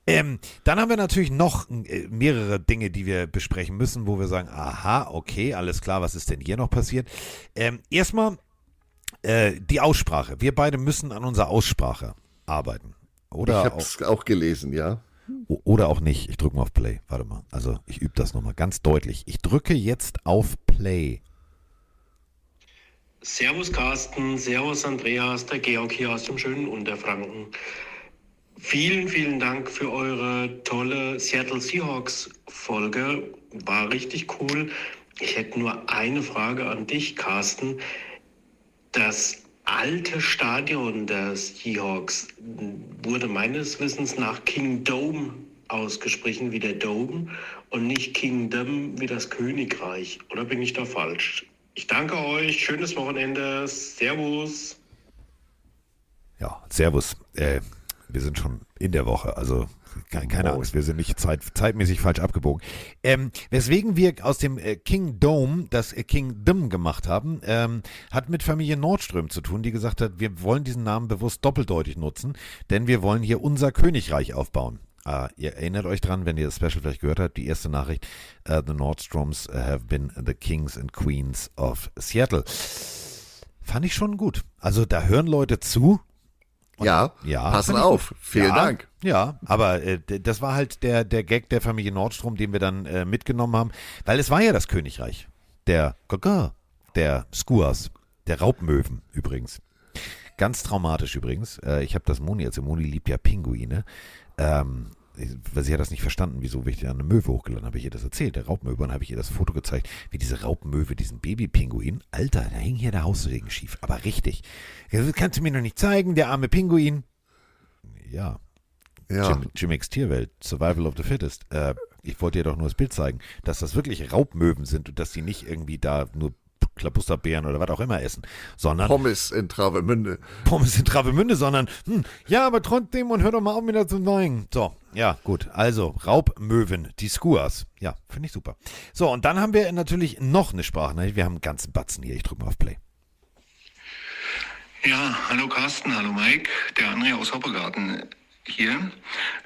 Ähm, dann haben wir natürlich noch äh, mehrere Dinge, die wir besprechen müssen, wo wir sagen, aha, okay, alles klar, was ist denn hier noch passiert? Ähm, erstmal äh, die Aussprache. Wir beide müssen an unserer Aussprache arbeiten. Oder ich habe auch, es auch gelesen, ja. oder auch nicht. Ich drücke mal auf Play. Warte mal. Also ich übe das nochmal ganz deutlich. Ich drücke jetzt auf Play. Servus Carsten, Servus Andreas, der Georg hier aus dem schönen Unterfranken. Vielen, vielen Dank für eure tolle Seattle Seahawks Folge. War richtig cool. Ich hätte nur eine Frage an dich, Carsten. Das alte Stadion der Seahawks wurde meines Wissens nach King Dome ausgesprochen wie der Dome und nicht Kingdom wie das Königreich. Oder bin ich da falsch? Ich danke euch. Schönes Wochenende. Servus. Ja, Servus. Äh, wir sind schon in der Woche, also ke- keine Moin. Angst, wir sind nicht zeit, zeitmäßig falsch abgebogen. Ähm, weswegen wir aus dem äh, King Dome das äh, Kingdom gemacht haben, ähm, hat mit Familie Nordström zu tun, die gesagt hat, wir wollen diesen Namen bewusst doppeldeutig nutzen, denn wir wollen hier unser Königreich aufbauen. Ah, ihr erinnert euch dran, wenn ihr das Special vielleicht gehört habt, die erste Nachricht, äh, The Nordstroms have been the kings and queens of Seattle. Fand ich schon gut. Also da hören Leute zu, Ja, ja, passen auf. Vielen ja, Dank. Ja, aber äh, das war halt der, der Gag der Familie Nordstrom, den wir dann äh, mitgenommen haben, weil es war ja das Königreich. Der Gaga, der Skuas, der Raubmöwen übrigens. Ganz traumatisch übrigens. Äh, ich habe das Moni erzählt. Moni liebt ja Pinguine. Ähm, weil sie hat das nicht verstanden, wieso ich eine Möwe hochgeladen habe. Ich ihr das erzählt, der Raubmöwe, und dann habe ich ihr das Foto gezeigt, wie diese Raubmöwe, diesen Babypinguin, Alter, da hing hier der Haussegen schief, aber richtig. Das kannst du mir noch nicht zeigen, der arme Pinguin. Ja, Ja, Jim, Jimmy's Tierwelt, Survival of the Fittest. Äh, ich wollte dir doch nur das Bild zeigen, dass das wirklich Raubmöwen sind und dass die nicht irgendwie da nur Klabusterbeeren oder was auch immer essen, sondern Pommes in Travemünde. Pommes in Travemünde, sondern hm, ja, aber trotzdem und hör doch mal auf, das zu neuen. So, ja, gut. Also, Raubmöwen, die Skuas. Ja, finde ich super. So, und dann haben wir natürlich noch eine Sprachnachricht. Wir haben einen ganzen Batzen hier. Ich drücke mal auf Play. Ja, hallo Carsten, hallo Mike, der André aus Hoppegarten hier.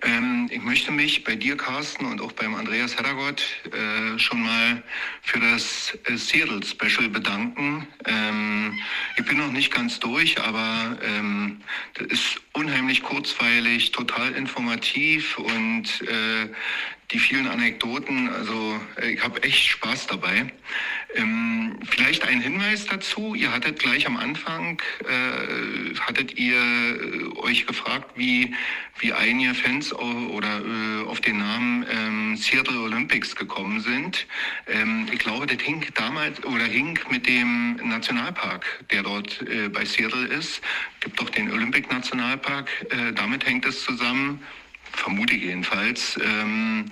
Ähm, ich möchte mich bei dir, Carsten, und auch beim Andreas Heddergott äh, schon mal für das äh, Seattle Special bedanken. Ähm, ich bin noch nicht ganz durch, aber ähm, das ist unheimlich kurzweilig, total informativ und äh, die vielen Anekdoten, also äh, ich habe echt Spaß dabei. Ähm, vielleicht ein Hinweis dazu, ihr hattet gleich am Anfang, äh, hattet ihr äh, euch gefragt, wie, wie einige Fans au- oder äh, auf den Namen ähm, Seattle Olympics gekommen sind. Ähm, ich glaube, das hing damals oder hing mit dem Nationalpark, der dort äh, bei Seattle ist. Gibt doch den Olympic Nationalpark, damit hängt es zusammen vermute jedenfalls, ähm,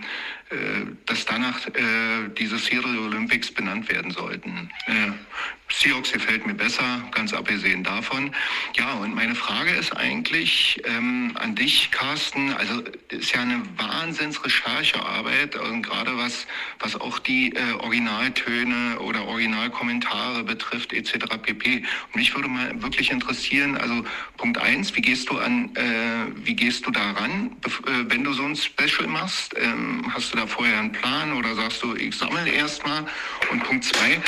äh, dass danach äh, diese Seattle Olympics benannt werden sollten. Seahawks gefällt mir besser, ganz abgesehen davon. Ja, und meine Frage ist eigentlich ähm, an dich, Carsten. Also ist ja eine Wahnsinns-Recherchearbeit, und gerade was, was auch die äh, Originaltöne oder Originalkommentare betrifft, etc. pp. Und mich würde mal wirklich interessieren, also Punkt eins, wie gehst du an, äh, wie gehst du daran, äh, wenn du so ein Special machst? Ähm, hast du da vorher einen Plan oder sagst du, ich sammle erstmal? Und Punkt zwei,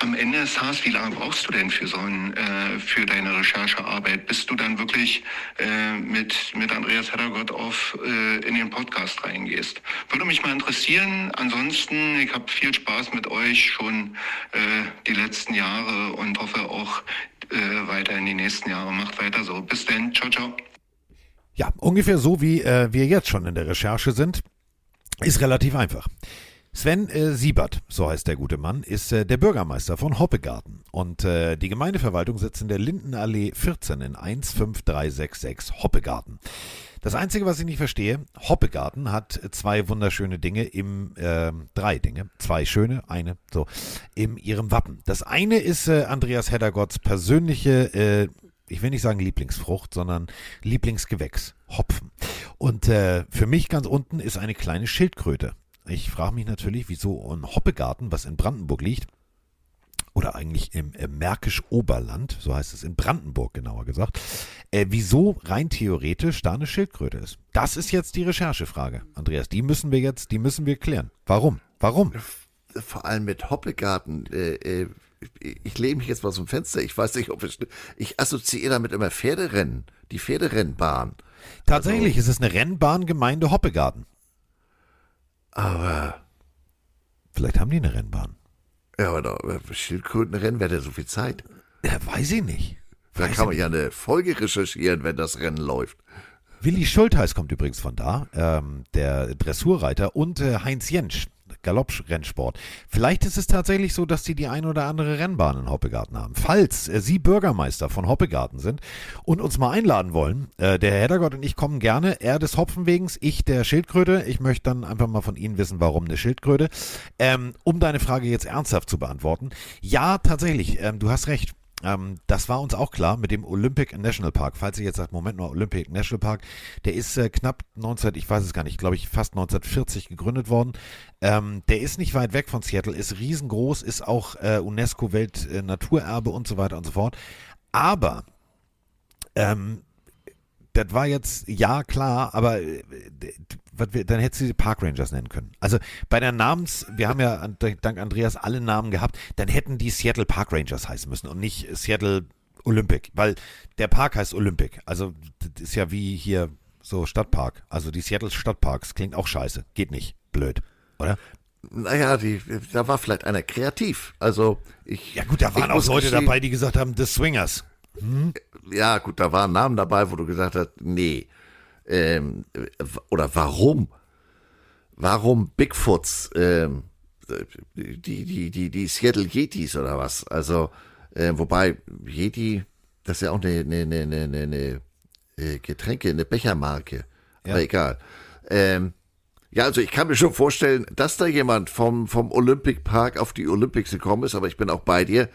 am Ende des Tages, wie lange brauchst du denn für so ein, äh, für deine Recherchearbeit, bis du dann wirklich äh, mit, mit Andreas Heddergott auf äh, in den Podcast reingehst? Würde mich mal interessieren. Ansonsten, ich habe viel Spaß mit euch schon äh, die letzten Jahre und hoffe auch äh, weiter in die nächsten Jahre. Macht weiter so. Bis dann. Ciao, ciao. Ja, ungefähr so wie äh, wir jetzt schon in der Recherche sind, ist relativ einfach. Sven äh, Siebert, so heißt der gute Mann, ist äh, der Bürgermeister von Hoppegarten. Und äh, die Gemeindeverwaltung sitzt in der Lindenallee 14 in 15366 Hoppegarten. Das Einzige, was ich nicht verstehe, Hoppegarten hat zwei wunderschöne Dinge im, äh, drei Dinge, zwei schöne, eine, so, in ihrem Wappen. Das eine ist äh, Andreas Heddergotts persönliche, äh, ich will nicht sagen Lieblingsfrucht, sondern Lieblingsgewächs, Hopfen. Und äh, für mich ganz unten ist eine kleine Schildkröte. Ich frage mich natürlich, wieso ein Hoppegarten, was in Brandenburg liegt, oder eigentlich im äh, Märkisch-Oberland, so heißt es in Brandenburg genauer gesagt, äh, wieso rein theoretisch da eine Schildkröte ist. Das ist jetzt die Recherchefrage, Andreas. Die müssen wir jetzt, die müssen wir klären. Warum? Warum? Vor allem mit Hoppegarten. Äh, äh, ich lehne mich jetzt mal zum Fenster. Ich weiß nicht, ob es. Ich assoziiere damit immer Pferderennen, die Pferderennbahn. Tatsächlich also, ist es eine Rennbahngemeinde Hoppegarten. Aber. Vielleicht haben die eine Rennbahn. Ja, aber da, Schildkrötenrennen wäre ja so viel Zeit. Ja, weiß ich nicht. Da kann man ja eine Folge recherchieren, wenn das Rennen läuft. Willi Schultheiß kommt übrigens von da, ähm, der Dressurreiter, und äh, Heinz Jentsch, Galopprennsport. Vielleicht ist es tatsächlich so, dass sie die ein oder andere Rennbahn in Hoppegarten haben. Falls äh, Sie Bürgermeister von Hoppegarten sind und uns mal einladen wollen, äh, der Herr Heddergott und ich kommen gerne, er des Hopfenwegens, ich der Schildkröte. Ich möchte dann einfach mal von Ihnen wissen, warum eine Schildkröte. Ähm, um deine Frage jetzt ernsthaft zu beantworten. Ja, tatsächlich, ähm, du hast recht. Ähm, das war uns auch klar mit dem Olympic National Park. Falls ihr jetzt sagt, Moment mal, Olympic National Park, der ist äh, knapp 19, ich weiß es gar nicht, glaube ich fast 1940 gegründet worden. Ähm, der ist nicht weit weg von Seattle, ist riesengroß, ist auch äh, UNESCO Weltnaturerbe äh, und so weiter und so fort. Aber ähm, das war jetzt, ja klar, aber äh, dann hättest du sie Park Rangers nennen können. Also bei der Namens, wir haben ja dank Andreas alle Namen gehabt, dann hätten die Seattle Park Rangers heißen müssen und nicht Seattle Olympic, weil der Park heißt Olympic. Also das ist ja wie hier so Stadtpark. Also die Seattle Stadtparks klingt auch scheiße. Geht nicht. Blöd, oder? Naja, die, da war vielleicht einer kreativ. Also ich. Ja gut, da waren auch Leute dabei, die gesagt haben, The Swingers. Hm? Ja, gut, da waren Namen dabei, wo du gesagt hast, nee. Ähm, oder warum? Warum Bigfoots? Ähm, die, die, die, die Seattle Yetis oder was? Also, äh, wobei Yeti, das ist ja auch eine, eine, eine, eine, eine äh, Getränke, eine Bechermarke. Ja. Aber egal. Ähm, ja, also ich kann mir schon vorstellen, dass da jemand vom, vom Olympic Park auf die Olympics gekommen ist, aber ich bin auch bei dir.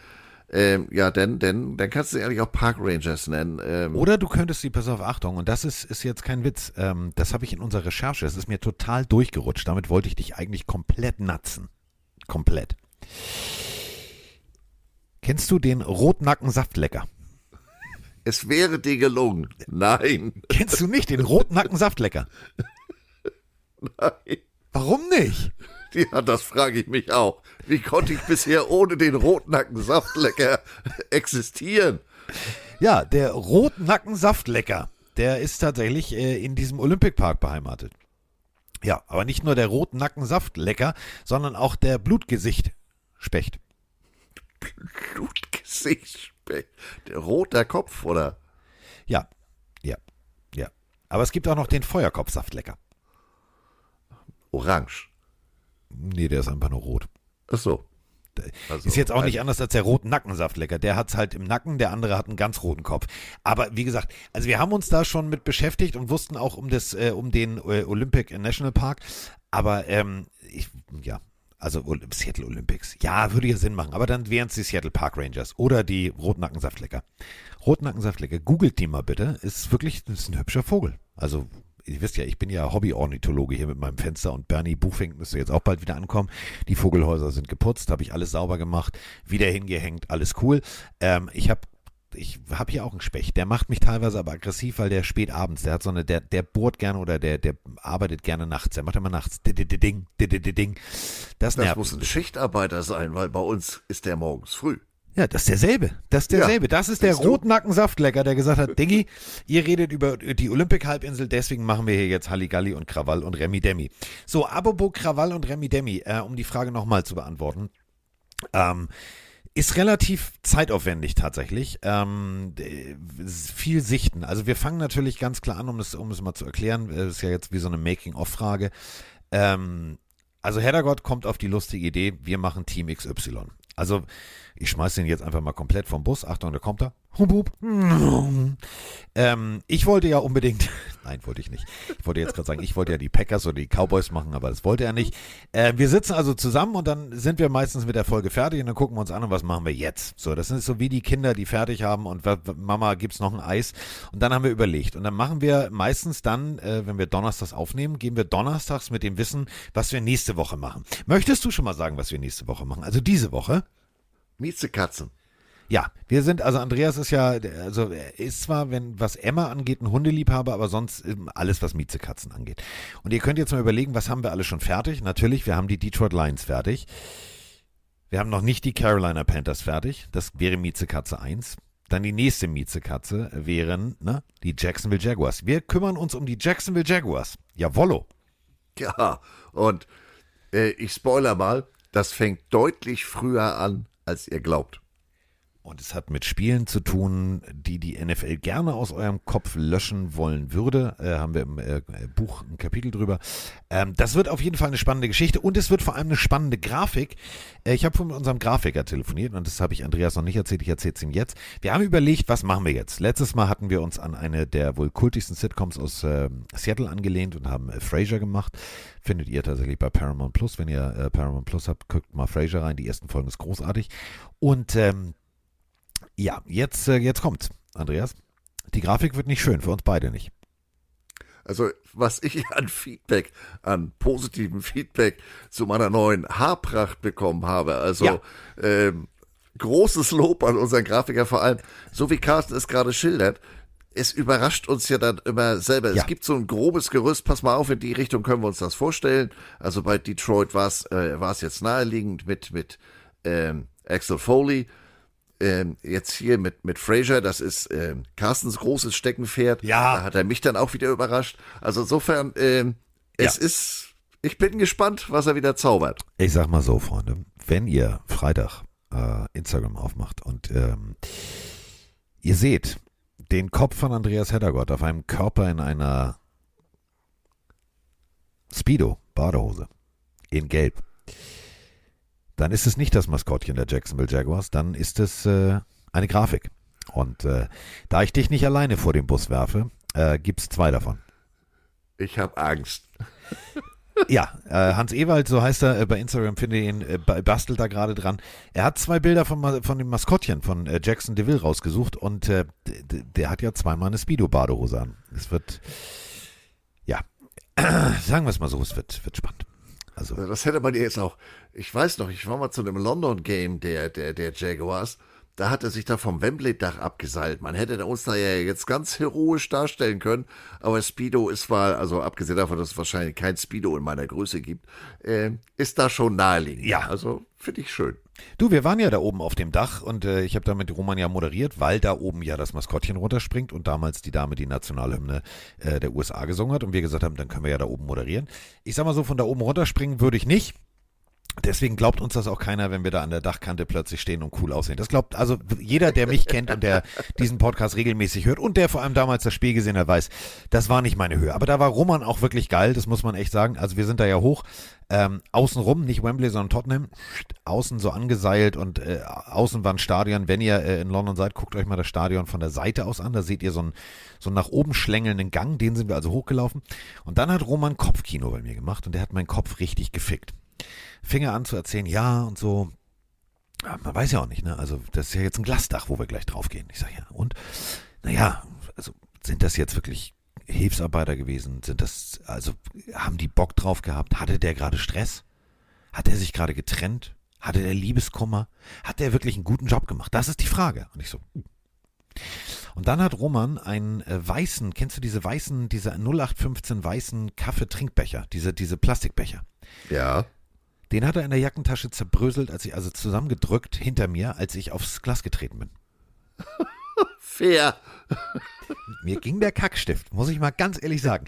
Ähm, ja, denn, denn, dann kannst du sie eigentlich auch Park Rangers nennen. Ähm. Oder du könntest sie, pass auf, Achtung, und das ist, ist jetzt kein Witz, ähm, das habe ich in unserer Recherche, das ist mir total durchgerutscht, damit wollte ich dich eigentlich komplett natzen. Komplett. Kennst du den Rotnacken-Saftlecker? Es wäre dir gelungen. Nein. Kennst du nicht den Rotnacken-Saftlecker? Nein. Warum nicht? Ja, das frage ich mich auch. Wie konnte ich bisher ohne den Rotnacken-Saftlecker existieren? Ja, der Rotnacken-Saftlecker, der ist tatsächlich äh, in diesem Olympic Park beheimatet. Ja, aber nicht nur der Rotnacken-Saftlecker, sondern auch der Blutgesicht-Specht. Blutgesicht-Specht? Der roter Kopf, oder? Ja, ja, ja. Aber es gibt auch noch den Feuerkopf-Saftlecker. Orange. Nee, der ist einfach nur rot. Ach so. Also, ist jetzt auch nicht anders als der roten Nackensaftlecker. Der hat es halt im Nacken, der andere hat einen ganz roten Kopf. Aber wie gesagt, also wir haben uns da schon mit beschäftigt und wussten auch um das, äh, um den äh, Olympic National Park. Aber ähm, ich, ja, also Seattle Olympics. Ja, würde ja Sinn machen. Aber dann wären es die Seattle Park Rangers oder die Rotnackensaftlecker. Rotnackensaftlecker, googelt die mal bitte. Ist wirklich, ist ein hübscher Vogel. Also ihr wisst ja, ich bin ja Hobby-Ornithologe hier mit meinem Fenster und Bernie Buchfink müsste jetzt auch bald wieder ankommen. Die Vogelhäuser sind geputzt, habe ich alles sauber gemacht, wieder hingehängt, alles cool. Ähm, ich habe ich habe hier auch einen Specht, der macht mich teilweise aber aggressiv, weil der spät abends, der hat so eine, der, der bohrt gerne oder der, der arbeitet gerne nachts, der macht immer nachts ding, ding, Das, das muss ein Schichtarbeiter sein, weil bei uns ist der morgens früh. Ja, das ist derselbe. Das ist derselbe. Ja, das ist der Rotnacken-Saftlecker, der gesagt hat, Diggi, ihr redet über die Olympic-Halbinsel, deswegen machen wir hier jetzt Halligalli und Krawall und Remi Demi. So, apropos Krawall und Remi Demi, äh, um die Frage nochmal zu beantworten. Ähm, ist relativ zeitaufwendig tatsächlich. Ähm, viel Sichten. Also wir fangen natürlich ganz klar an, um es, um es mal zu erklären. Das ist ja jetzt wie so eine Making-of-Frage. Ähm, Also Heddergott kommt auf die lustige Idee, wir machen Team XY. Also ich schmeiß den jetzt einfach mal komplett vom Bus. Achtung, da kommt er. Hub, hub. Ähm, ich wollte ja unbedingt, nein, wollte ich nicht. Ich wollte jetzt gerade sagen, ich wollte ja die Packers oder die Cowboys machen, aber das wollte er nicht. Äh, wir sitzen also zusammen und dann sind wir meistens mit der Folge fertig und dann gucken wir uns an und was machen wir jetzt. So, das ist so wie die Kinder, die fertig haben und Mama gibt's noch ein Eis und dann haben wir überlegt und dann machen wir meistens dann, äh, wenn wir donnerstags aufnehmen, gehen wir donnerstags mit dem Wissen, was wir nächste Woche machen. Möchtest du schon mal sagen, was wir nächste Woche machen? Also diese Woche? Miezekatzen. Ja, wir sind, also Andreas ist ja, also er ist zwar, wenn was Emma angeht, ein Hundeliebhaber, aber sonst alles, was Miezekatzen angeht. Und ihr könnt jetzt mal überlegen, was haben wir alles schon fertig? Natürlich, wir haben die Detroit Lions fertig. Wir haben noch nicht die Carolina Panthers fertig. Das wäre Miezekatze 1. Dann die nächste Miezekatze wären ne, die Jacksonville Jaguars. Wir kümmern uns um die Jacksonville Jaguars. Jawollo. Ja, und äh, ich spoiler mal, das fängt deutlich früher an, als ihr glaubt. Und es hat mit Spielen zu tun, die die NFL gerne aus eurem Kopf löschen wollen würde. Äh, haben wir im äh, Buch ein Kapitel drüber. Ähm, das wird auf jeden Fall eine spannende Geschichte und es wird vor allem eine spannende Grafik. Äh, ich habe mit unserem Grafiker telefoniert und das habe ich Andreas noch nicht erzählt. Ich erzähle es ihm jetzt. Wir haben überlegt, was machen wir jetzt? Letztes Mal hatten wir uns an eine der wohl kultigsten Sitcoms aus ähm, Seattle angelehnt und haben äh, Frasier gemacht. Findet ihr tatsächlich bei Paramount Plus. Wenn ihr äh, Paramount Plus habt, guckt mal Frasier rein. Die ersten Folgen ist großartig. Und ähm, ja, jetzt, äh, jetzt kommt's, Andreas. Die Grafik wird nicht schön, für uns beide nicht. Also, was ich an Feedback, an positivem Feedback zu meiner neuen Haarpracht bekommen habe. Also, ja. ähm, großes Lob an unseren Grafiker, vor allem, so wie Carsten es gerade schildert. Es überrascht uns ja dann immer selber. Ja. Es gibt so ein grobes Gerüst. Pass mal auf, in die Richtung können wir uns das vorstellen. Also bei Detroit war es äh, jetzt naheliegend mit, mit ähm, Axel Foley ähm, jetzt hier mit, mit Fraser, das ist ähm, Carstens großes Steckenpferd. Ja. Da hat er mich dann auch wieder überrascht. Also insofern, ähm, es ja. ist, ich bin gespannt, was er wieder zaubert. Ich sag mal so, Freunde, wenn ihr Freitag äh, Instagram aufmacht und ähm, ihr seht den Kopf von Andreas Heddergott auf einem Körper in einer Speedo, Badehose, in Gelb dann ist es nicht das Maskottchen der Jacksonville Jaguars, dann ist es äh, eine Grafik. Und äh, da ich dich nicht alleine vor den Bus werfe, äh, gibt es zwei davon. Ich habe Angst. Ja, äh, Hans Ewald, so heißt er äh, bei Instagram, finde ihn, äh, bastelt da gerade dran. Er hat zwei Bilder von, von dem Maskottchen von Jackson DeVille rausgesucht und der hat ja zweimal eine Speedo-Badehose an. Es wird, ja, sagen wir es mal so, es wird, wird spannend. Also. Das hätte man jetzt auch. Ich weiß noch, ich war mal zu einem London-Game der, der, der Jaguars. Da hat er sich da vom Wembley-Dach abgeseilt. Man hätte uns da ja jetzt ganz heroisch darstellen können. Aber Speedo ist mal, also abgesehen davon, dass es wahrscheinlich kein Speedo in meiner Größe gibt, äh, ist da schon naheliegend. Ja. Also finde ich schön. Du, wir waren ja da oben auf dem Dach und äh, ich habe da mit Roman ja moderiert, weil da oben ja das Maskottchen runterspringt und damals die Dame die Nationalhymne äh, der USA gesungen hat und wir gesagt haben, dann können wir ja da oben moderieren. Ich sag mal so, von da oben runterspringen würde ich nicht. Deswegen glaubt uns das auch keiner, wenn wir da an der Dachkante plötzlich stehen und cool aussehen. Das glaubt also jeder, der mich kennt und der diesen Podcast regelmäßig hört und der vor allem damals das Spiel gesehen hat, weiß, das war nicht meine Höhe. Aber da war Roman auch wirklich geil, das muss man echt sagen. Also wir sind da ja hoch, ähm, außenrum, nicht Wembley, sondern Tottenham, außen so angeseilt und äh, außen war ein Stadion. Wenn ihr äh, in London seid, guckt euch mal das Stadion von der Seite aus an. Da seht ihr so einen, so einen nach oben schlängelnden Gang, den sind wir also hochgelaufen. Und dann hat Roman Kopfkino bei mir gemacht und der hat meinen Kopf richtig gefickt fing er an zu erzählen, ja und so. Ja, man weiß ja auch nicht, ne? Also, das ist ja jetzt ein Glasdach, wo wir gleich draufgehen. Ich sage, ja, und? Naja, also sind das jetzt wirklich Hilfsarbeiter gewesen? Sind das, also haben die Bock drauf gehabt? Hatte der gerade Stress? Hat er sich gerade getrennt? Hatte der Liebeskummer? Hat der wirklich einen guten Job gemacht? Das ist die Frage. Und ich so. Uh. Und dann hat Roman einen äh, weißen, kennst du diese weißen, diese 0815 weißen Kaffeetrinkbecher, diese, diese Plastikbecher? Ja. Den hat er in der Jackentasche zerbröselt, als ich also zusammengedrückt hinter mir, als ich aufs Glas getreten bin. Fair. Mir ging der Kackstift, muss ich mal ganz ehrlich sagen.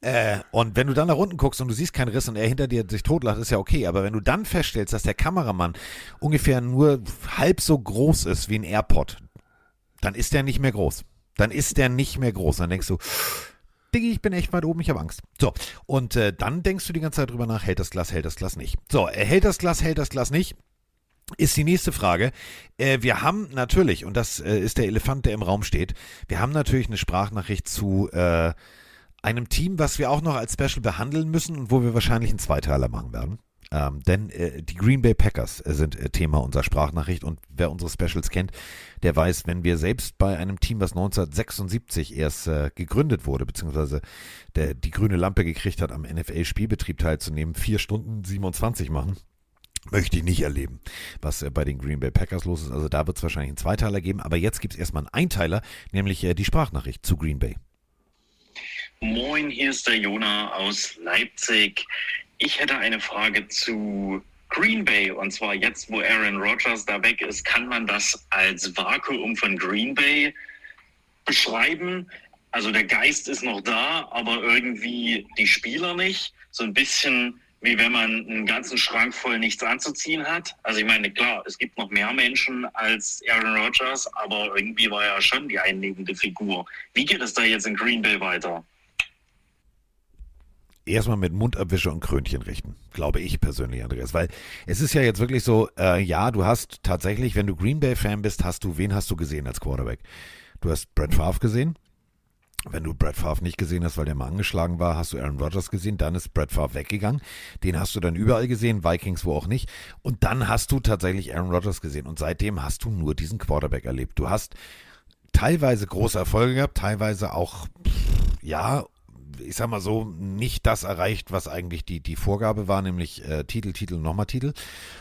Äh, und wenn du dann nach unten guckst und du siehst keinen Riss und er hinter dir sich totlacht, ist ja okay. Aber wenn du dann feststellst, dass der Kameramann ungefähr nur halb so groß ist wie ein AirPod, dann ist der nicht mehr groß. Dann ist der nicht mehr groß. Dann denkst du, Diggi, ich bin echt weit oben, ich habe Angst. So, und äh, dann denkst du die ganze Zeit drüber nach, hält das Glas, hält das Glas nicht. So, äh, hält das Glas, hält das Glas nicht ist die nächste Frage. Äh, wir haben natürlich, und das äh, ist der Elefant, der im Raum steht, wir haben natürlich eine Sprachnachricht zu äh, einem Team, was wir auch noch als Special behandeln müssen und wo wir wahrscheinlich einen Zweiteiler machen werden. Ähm, denn äh, die Green Bay Packers äh, sind äh, Thema unserer Sprachnachricht und wer unsere Specials kennt, der weiß, wenn wir selbst bei einem Team, was 1976 erst gegründet wurde, beziehungsweise der, die grüne Lampe gekriegt hat, am NFL-Spielbetrieb teilzunehmen, vier Stunden 27 machen, möchte ich nicht erleben, was äh, bei den Green Bay Packers los ist. Also da wird es wahrscheinlich einen Zweiteiler geben, aber jetzt gibt es erstmal einen Einteiler, nämlich äh, die Sprachnachricht zu Green Bay. Moin, hier ist der Jona aus Leipzig. Ich hätte eine Frage zu Green Bay und zwar jetzt, wo Aaron Rodgers da weg ist, kann man das als Vakuum von Green Bay beschreiben? Also der Geist ist noch da, aber irgendwie die Spieler nicht. So ein bisschen wie wenn man einen ganzen Schrank voll nichts anzuziehen hat. Also ich meine, klar, es gibt noch mehr Menschen als Aaron Rodgers, aber irgendwie war er schon die einnehmende Figur. Wie geht es da jetzt in Green Bay weiter? erstmal mit Mundabwische und Krönchen richten, glaube ich persönlich, Andreas. Weil es ist ja jetzt wirklich so, äh, ja, du hast tatsächlich, wenn du Green Bay-Fan bist, hast du, wen hast du gesehen als Quarterback? Du hast Brett Favre gesehen. Wenn du Brett Favre nicht gesehen hast, weil der mal angeschlagen war, hast du Aaron Rodgers gesehen, dann ist Brett Favre weggegangen. Den hast du dann überall gesehen, Vikings wo auch nicht. Und dann hast du tatsächlich Aaron Rodgers gesehen. Und seitdem hast du nur diesen Quarterback erlebt. Du hast teilweise große Erfolge gehabt, teilweise auch, ja, ich sag mal so, nicht das erreicht, was eigentlich die, die Vorgabe war, nämlich äh, Titel, Titel, nochmal Titel.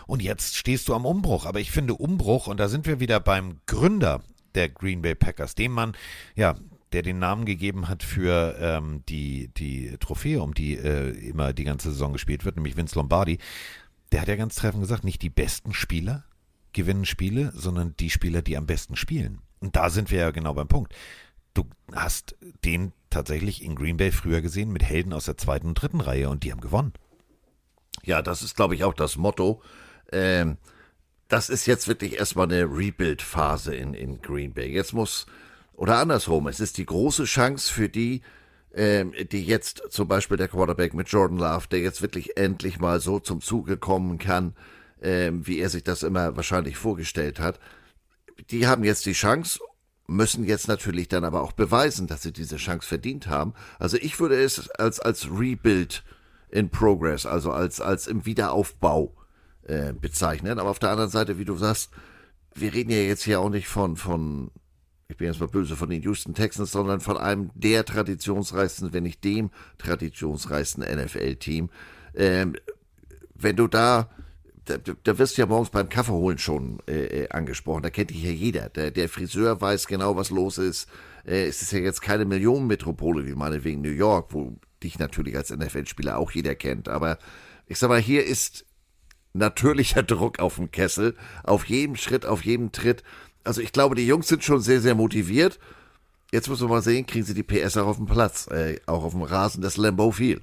Und jetzt stehst du am Umbruch. Aber ich finde Umbruch, und da sind wir wieder beim Gründer der Green Bay Packers, dem man, ja, der den Namen gegeben hat für ähm, die, die Trophäe, um die äh, immer die ganze Saison gespielt wird, nämlich Vince Lombardi. Der hat ja ganz treffend gesagt, nicht die besten Spieler gewinnen Spiele, sondern die Spieler, die am besten spielen. Und da sind wir ja genau beim Punkt. Du hast den tatsächlich in Green Bay früher gesehen mit Helden aus der zweiten und dritten Reihe und die haben gewonnen. Ja, das ist, glaube ich, auch das Motto. Ähm, das ist jetzt wirklich erstmal eine Rebuild-Phase in, in Green Bay. Jetzt muss, oder andersrum, es ist die große Chance für die, ähm, die jetzt zum Beispiel der Quarterback mit Jordan Love, der jetzt wirklich endlich mal so zum Zuge kommen kann, ähm, wie er sich das immer wahrscheinlich vorgestellt hat. Die haben jetzt die Chance müssen jetzt natürlich dann aber auch beweisen, dass sie diese Chance verdient haben. Also ich würde es als, als Rebuild in Progress, also als, als im Wiederaufbau äh, bezeichnen. Aber auf der anderen Seite, wie du sagst, wir reden ja jetzt hier auch nicht von, von, ich bin jetzt mal böse, von den Houston Texans, sondern von einem der traditionsreichsten, wenn nicht dem traditionsreichsten NFL-Team. Ähm, wenn du da da, da wirst du ja morgens beim Kaffee holen schon äh, äh, angesprochen. Da kennt dich ja jeder. Der, der Friseur weiß genau, was los ist. Äh, es ist ja jetzt keine Millionenmetropole wie meinetwegen New York, wo dich natürlich als NFL-Spieler auch jeder kennt. Aber ich sag mal, hier ist natürlicher Druck auf dem Kessel, auf jedem Schritt, auf jedem Tritt. Also ich glaube, die Jungs sind schon sehr, sehr motiviert. Jetzt muss man mal sehen, kriegen sie die PS auch auf dem Platz, äh, auch auf dem Rasen des Lambeau Field.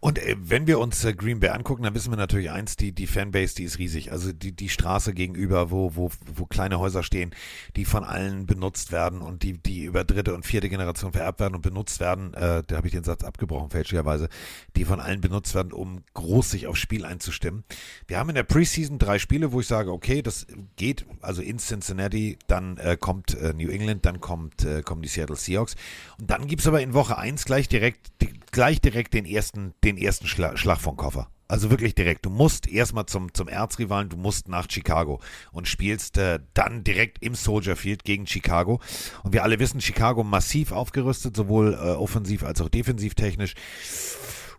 Und äh, wenn wir uns äh, Green Bay angucken, dann wissen wir natürlich eins, die, die Fanbase, die ist riesig. Also die, die Straße gegenüber, wo, wo, wo kleine Häuser stehen, die von allen benutzt werden und die, die über dritte und vierte Generation vererbt werden und benutzt werden, äh, da habe ich den Satz abgebrochen, fälschlicherweise, die von allen benutzt werden, um groß sich aufs Spiel einzustimmen. Wir haben in der Preseason drei Spiele, wo ich sage, okay, das geht, also in Cincinnati, dann äh, kommt äh, New England, dann kommt, äh, kommen die Seattle Seahawks. Und dann gibt's aber in Woche eins gleich direkt, gleich direkt den ersten ersten, den ersten Schla Schlag vom Koffer. Also wirklich direkt. Du musst erstmal zum, zum Erzrivalen, du musst nach Chicago und spielst äh, dann direkt im Soldier Field gegen Chicago. Und wir alle wissen, Chicago massiv aufgerüstet, sowohl äh, offensiv als auch defensiv technisch.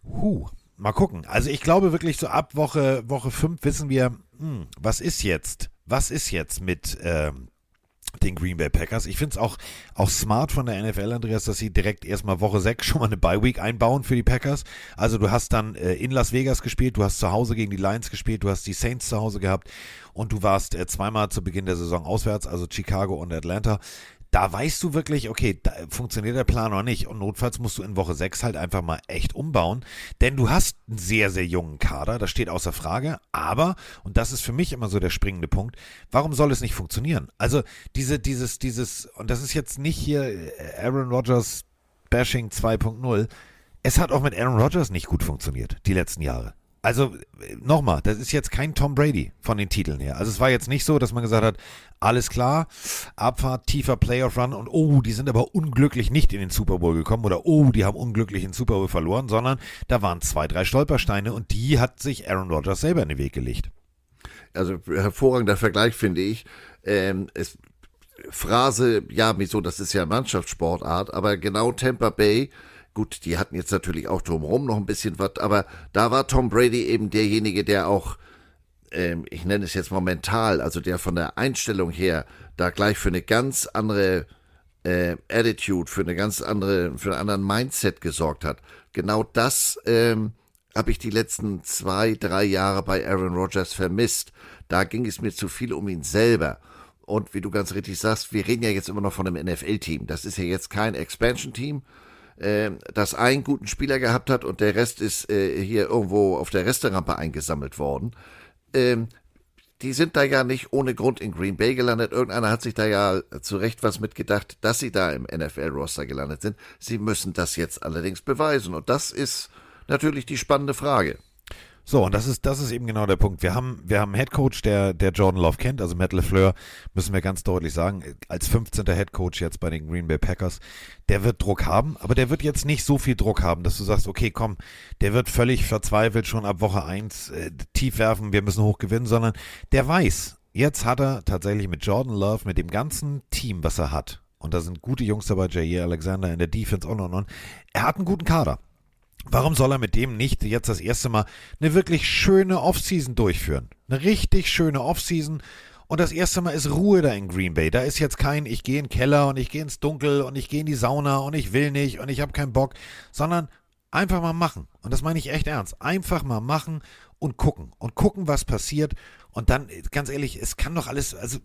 Huh, mal gucken. Also ich glaube wirklich so ab Woche, Woche 5 wissen wir, hm, was ist jetzt? Was ist jetzt mit, ähm, den Green Bay Packers. Ich finde es auch, auch smart von der NFL, Andreas, dass sie direkt erstmal Woche 6 schon mal eine Bye-Week einbauen für die Packers. Also du hast dann äh, in Las Vegas gespielt, du hast zu Hause gegen die Lions gespielt, du hast die Saints zu Hause gehabt und du warst äh, zweimal zu Beginn der Saison auswärts, also Chicago und Atlanta da weißt du wirklich, okay, da funktioniert der Plan oder nicht. Und notfalls musst du in Woche 6 halt einfach mal echt umbauen. Denn du hast einen sehr, sehr jungen Kader, das steht außer Frage. Aber, und das ist für mich immer so der springende Punkt, warum soll es nicht funktionieren? Also diese, dieses, dieses, und das ist jetzt nicht hier Aaron Rodgers Bashing 2.0. Es hat auch mit Aaron Rodgers nicht gut funktioniert, die letzten Jahre. Also nochmal, das ist jetzt kein Tom Brady von den Titeln her. Also es war jetzt nicht so, dass man gesagt hat, alles klar, Abfahrt, tiefer Playoff Run und oh, die sind aber unglücklich nicht in den Super Bowl gekommen oder oh, die haben unglücklich den Super Bowl verloren, sondern da waren zwei, drei Stolpersteine und die hat sich Aaron Rodgers selber in den Weg gelegt. Also hervorragender Vergleich finde ich. Ähm, es, Phrase, ja, wieso, das ist ja Mannschaftssportart, aber genau Tampa Bay Gut, die hatten jetzt natürlich auch drumherum noch ein bisschen was, aber da war Tom Brady eben derjenige, der auch, ähm, ich nenne es jetzt mal mental, also der von der Einstellung her da gleich für eine ganz andere äh, Attitude, für eine ganz andere, für einen anderen Mindset gesorgt hat. Genau das ähm, habe ich die letzten zwei, drei Jahre bei Aaron Rodgers vermisst. Da ging es mir zu viel um ihn selber. Und wie du ganz richtig sagst, wir reden ja jetzt immer noch von einem NFL-Team. Das ist ja jetzt kein Expansion-Team, das einen guten Spieler gehabt hat und der Rest ist äh, hier irgendwo auf der Resterampe eingesammelt worden. Ähm, die sind da ja nicht ohne Grund in Green Bay gelandet. Irgendeiner hat sich da ja zu Recht was mitgedacht, dass sie da im NFL-Roster gelandet sind. Sie müssen das jetzt allerdings beweisen. Und das ist natürlich die spannende Frage. So, und das ist, das ist eben genau der Punkt. Wir haben, wir haben einen Headcoach, der, der Jordan Love kennt, also Matt LeFleur, müssen wir ganz deutlich sagen, als 15. Headcoach jetzt bei den Green Bay Packers, der wird Druck haben, aber der wird jetzt nicht so viel Druck haben, dass du sagst, okay, komm, der wird völlig verzweifelt schon ab Woche 1 äh, tief werfen, wir müssen hoch gewinnen, sondern der weiß, jetzt hat er tatsächlich mit Jordan Love, mit dem ganzen Team, was er hat, und da sind gute Jungs dabei, Jair Alexander in der Defense und und und, er hat einen guten Kader. Warum soll er mit dem nicht jetzt das erste Mal eine wirklich schöne Offseason durchführen? Eine richtig schöne Offseason. Und das erste Mal ist Ruhe da in Green Bay. Da ist jetzt kein, ich gehe in den Keller und ich gehe ins Dunkel und ich gehe in die Sauna und ich will nicht und ich habe keinen Bock, sondern einfach mal machen. Und das meine ich echt ernst. Einfach mal machen und gucken. Und gucken, was passiert. Und dann, ganz ehrlich, es kann doch alles, also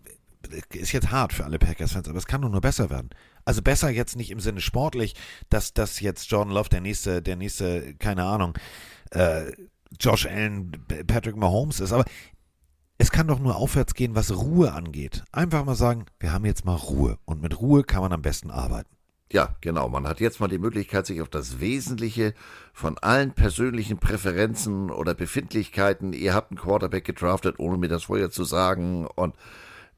ist jetzt hart für alle Packers-Fans, aber es kann doch nur besser werden. Also besser jetzt nicht im Sinne sportlich, dass das jetzt Jordan Love der nächste, der nächste, keine Ahnung, äh, Josh Allen, Patrick Mahomes ist, aber es kann doch nur aufwärts gehen, was Ruhe angeht. Einfach mal sagen, wir haben jetzt mal Ruhe und mit Ruhe kann man am besten arbeiten. Ja, genau. Man hat jetzt mal die Möglichkeit, sich auf das Wesentliche von allen persönlichen Präferenzen oder Befindlichkeiten, ihr habt einen Quarterback gedraftet, ohne mir das vorher zu sagen, und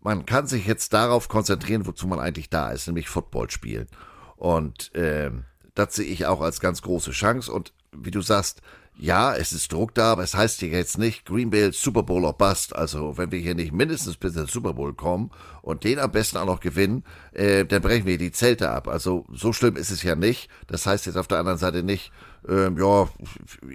man kann sich jetzt darauf konzentrieren, wozu man eigentlich da ist, nämlich Football spielen. Und äh, das sehe ich auch als ganz große Chance. Und wie du sagst, ja, es ist Druck da, aber es heißt hier jetzt nicht Green Bay Super Bowl or Bust. Also wenn wir hier nicht mindestens bis zum Super Bowl kommen und den am besten auch noch gewinnen, äh, dann brechen wir die Zelte ab. Also so schlimm ist es ja nicht. Das heißt jetzt auf der anderen Seite nicht, ähm, ja,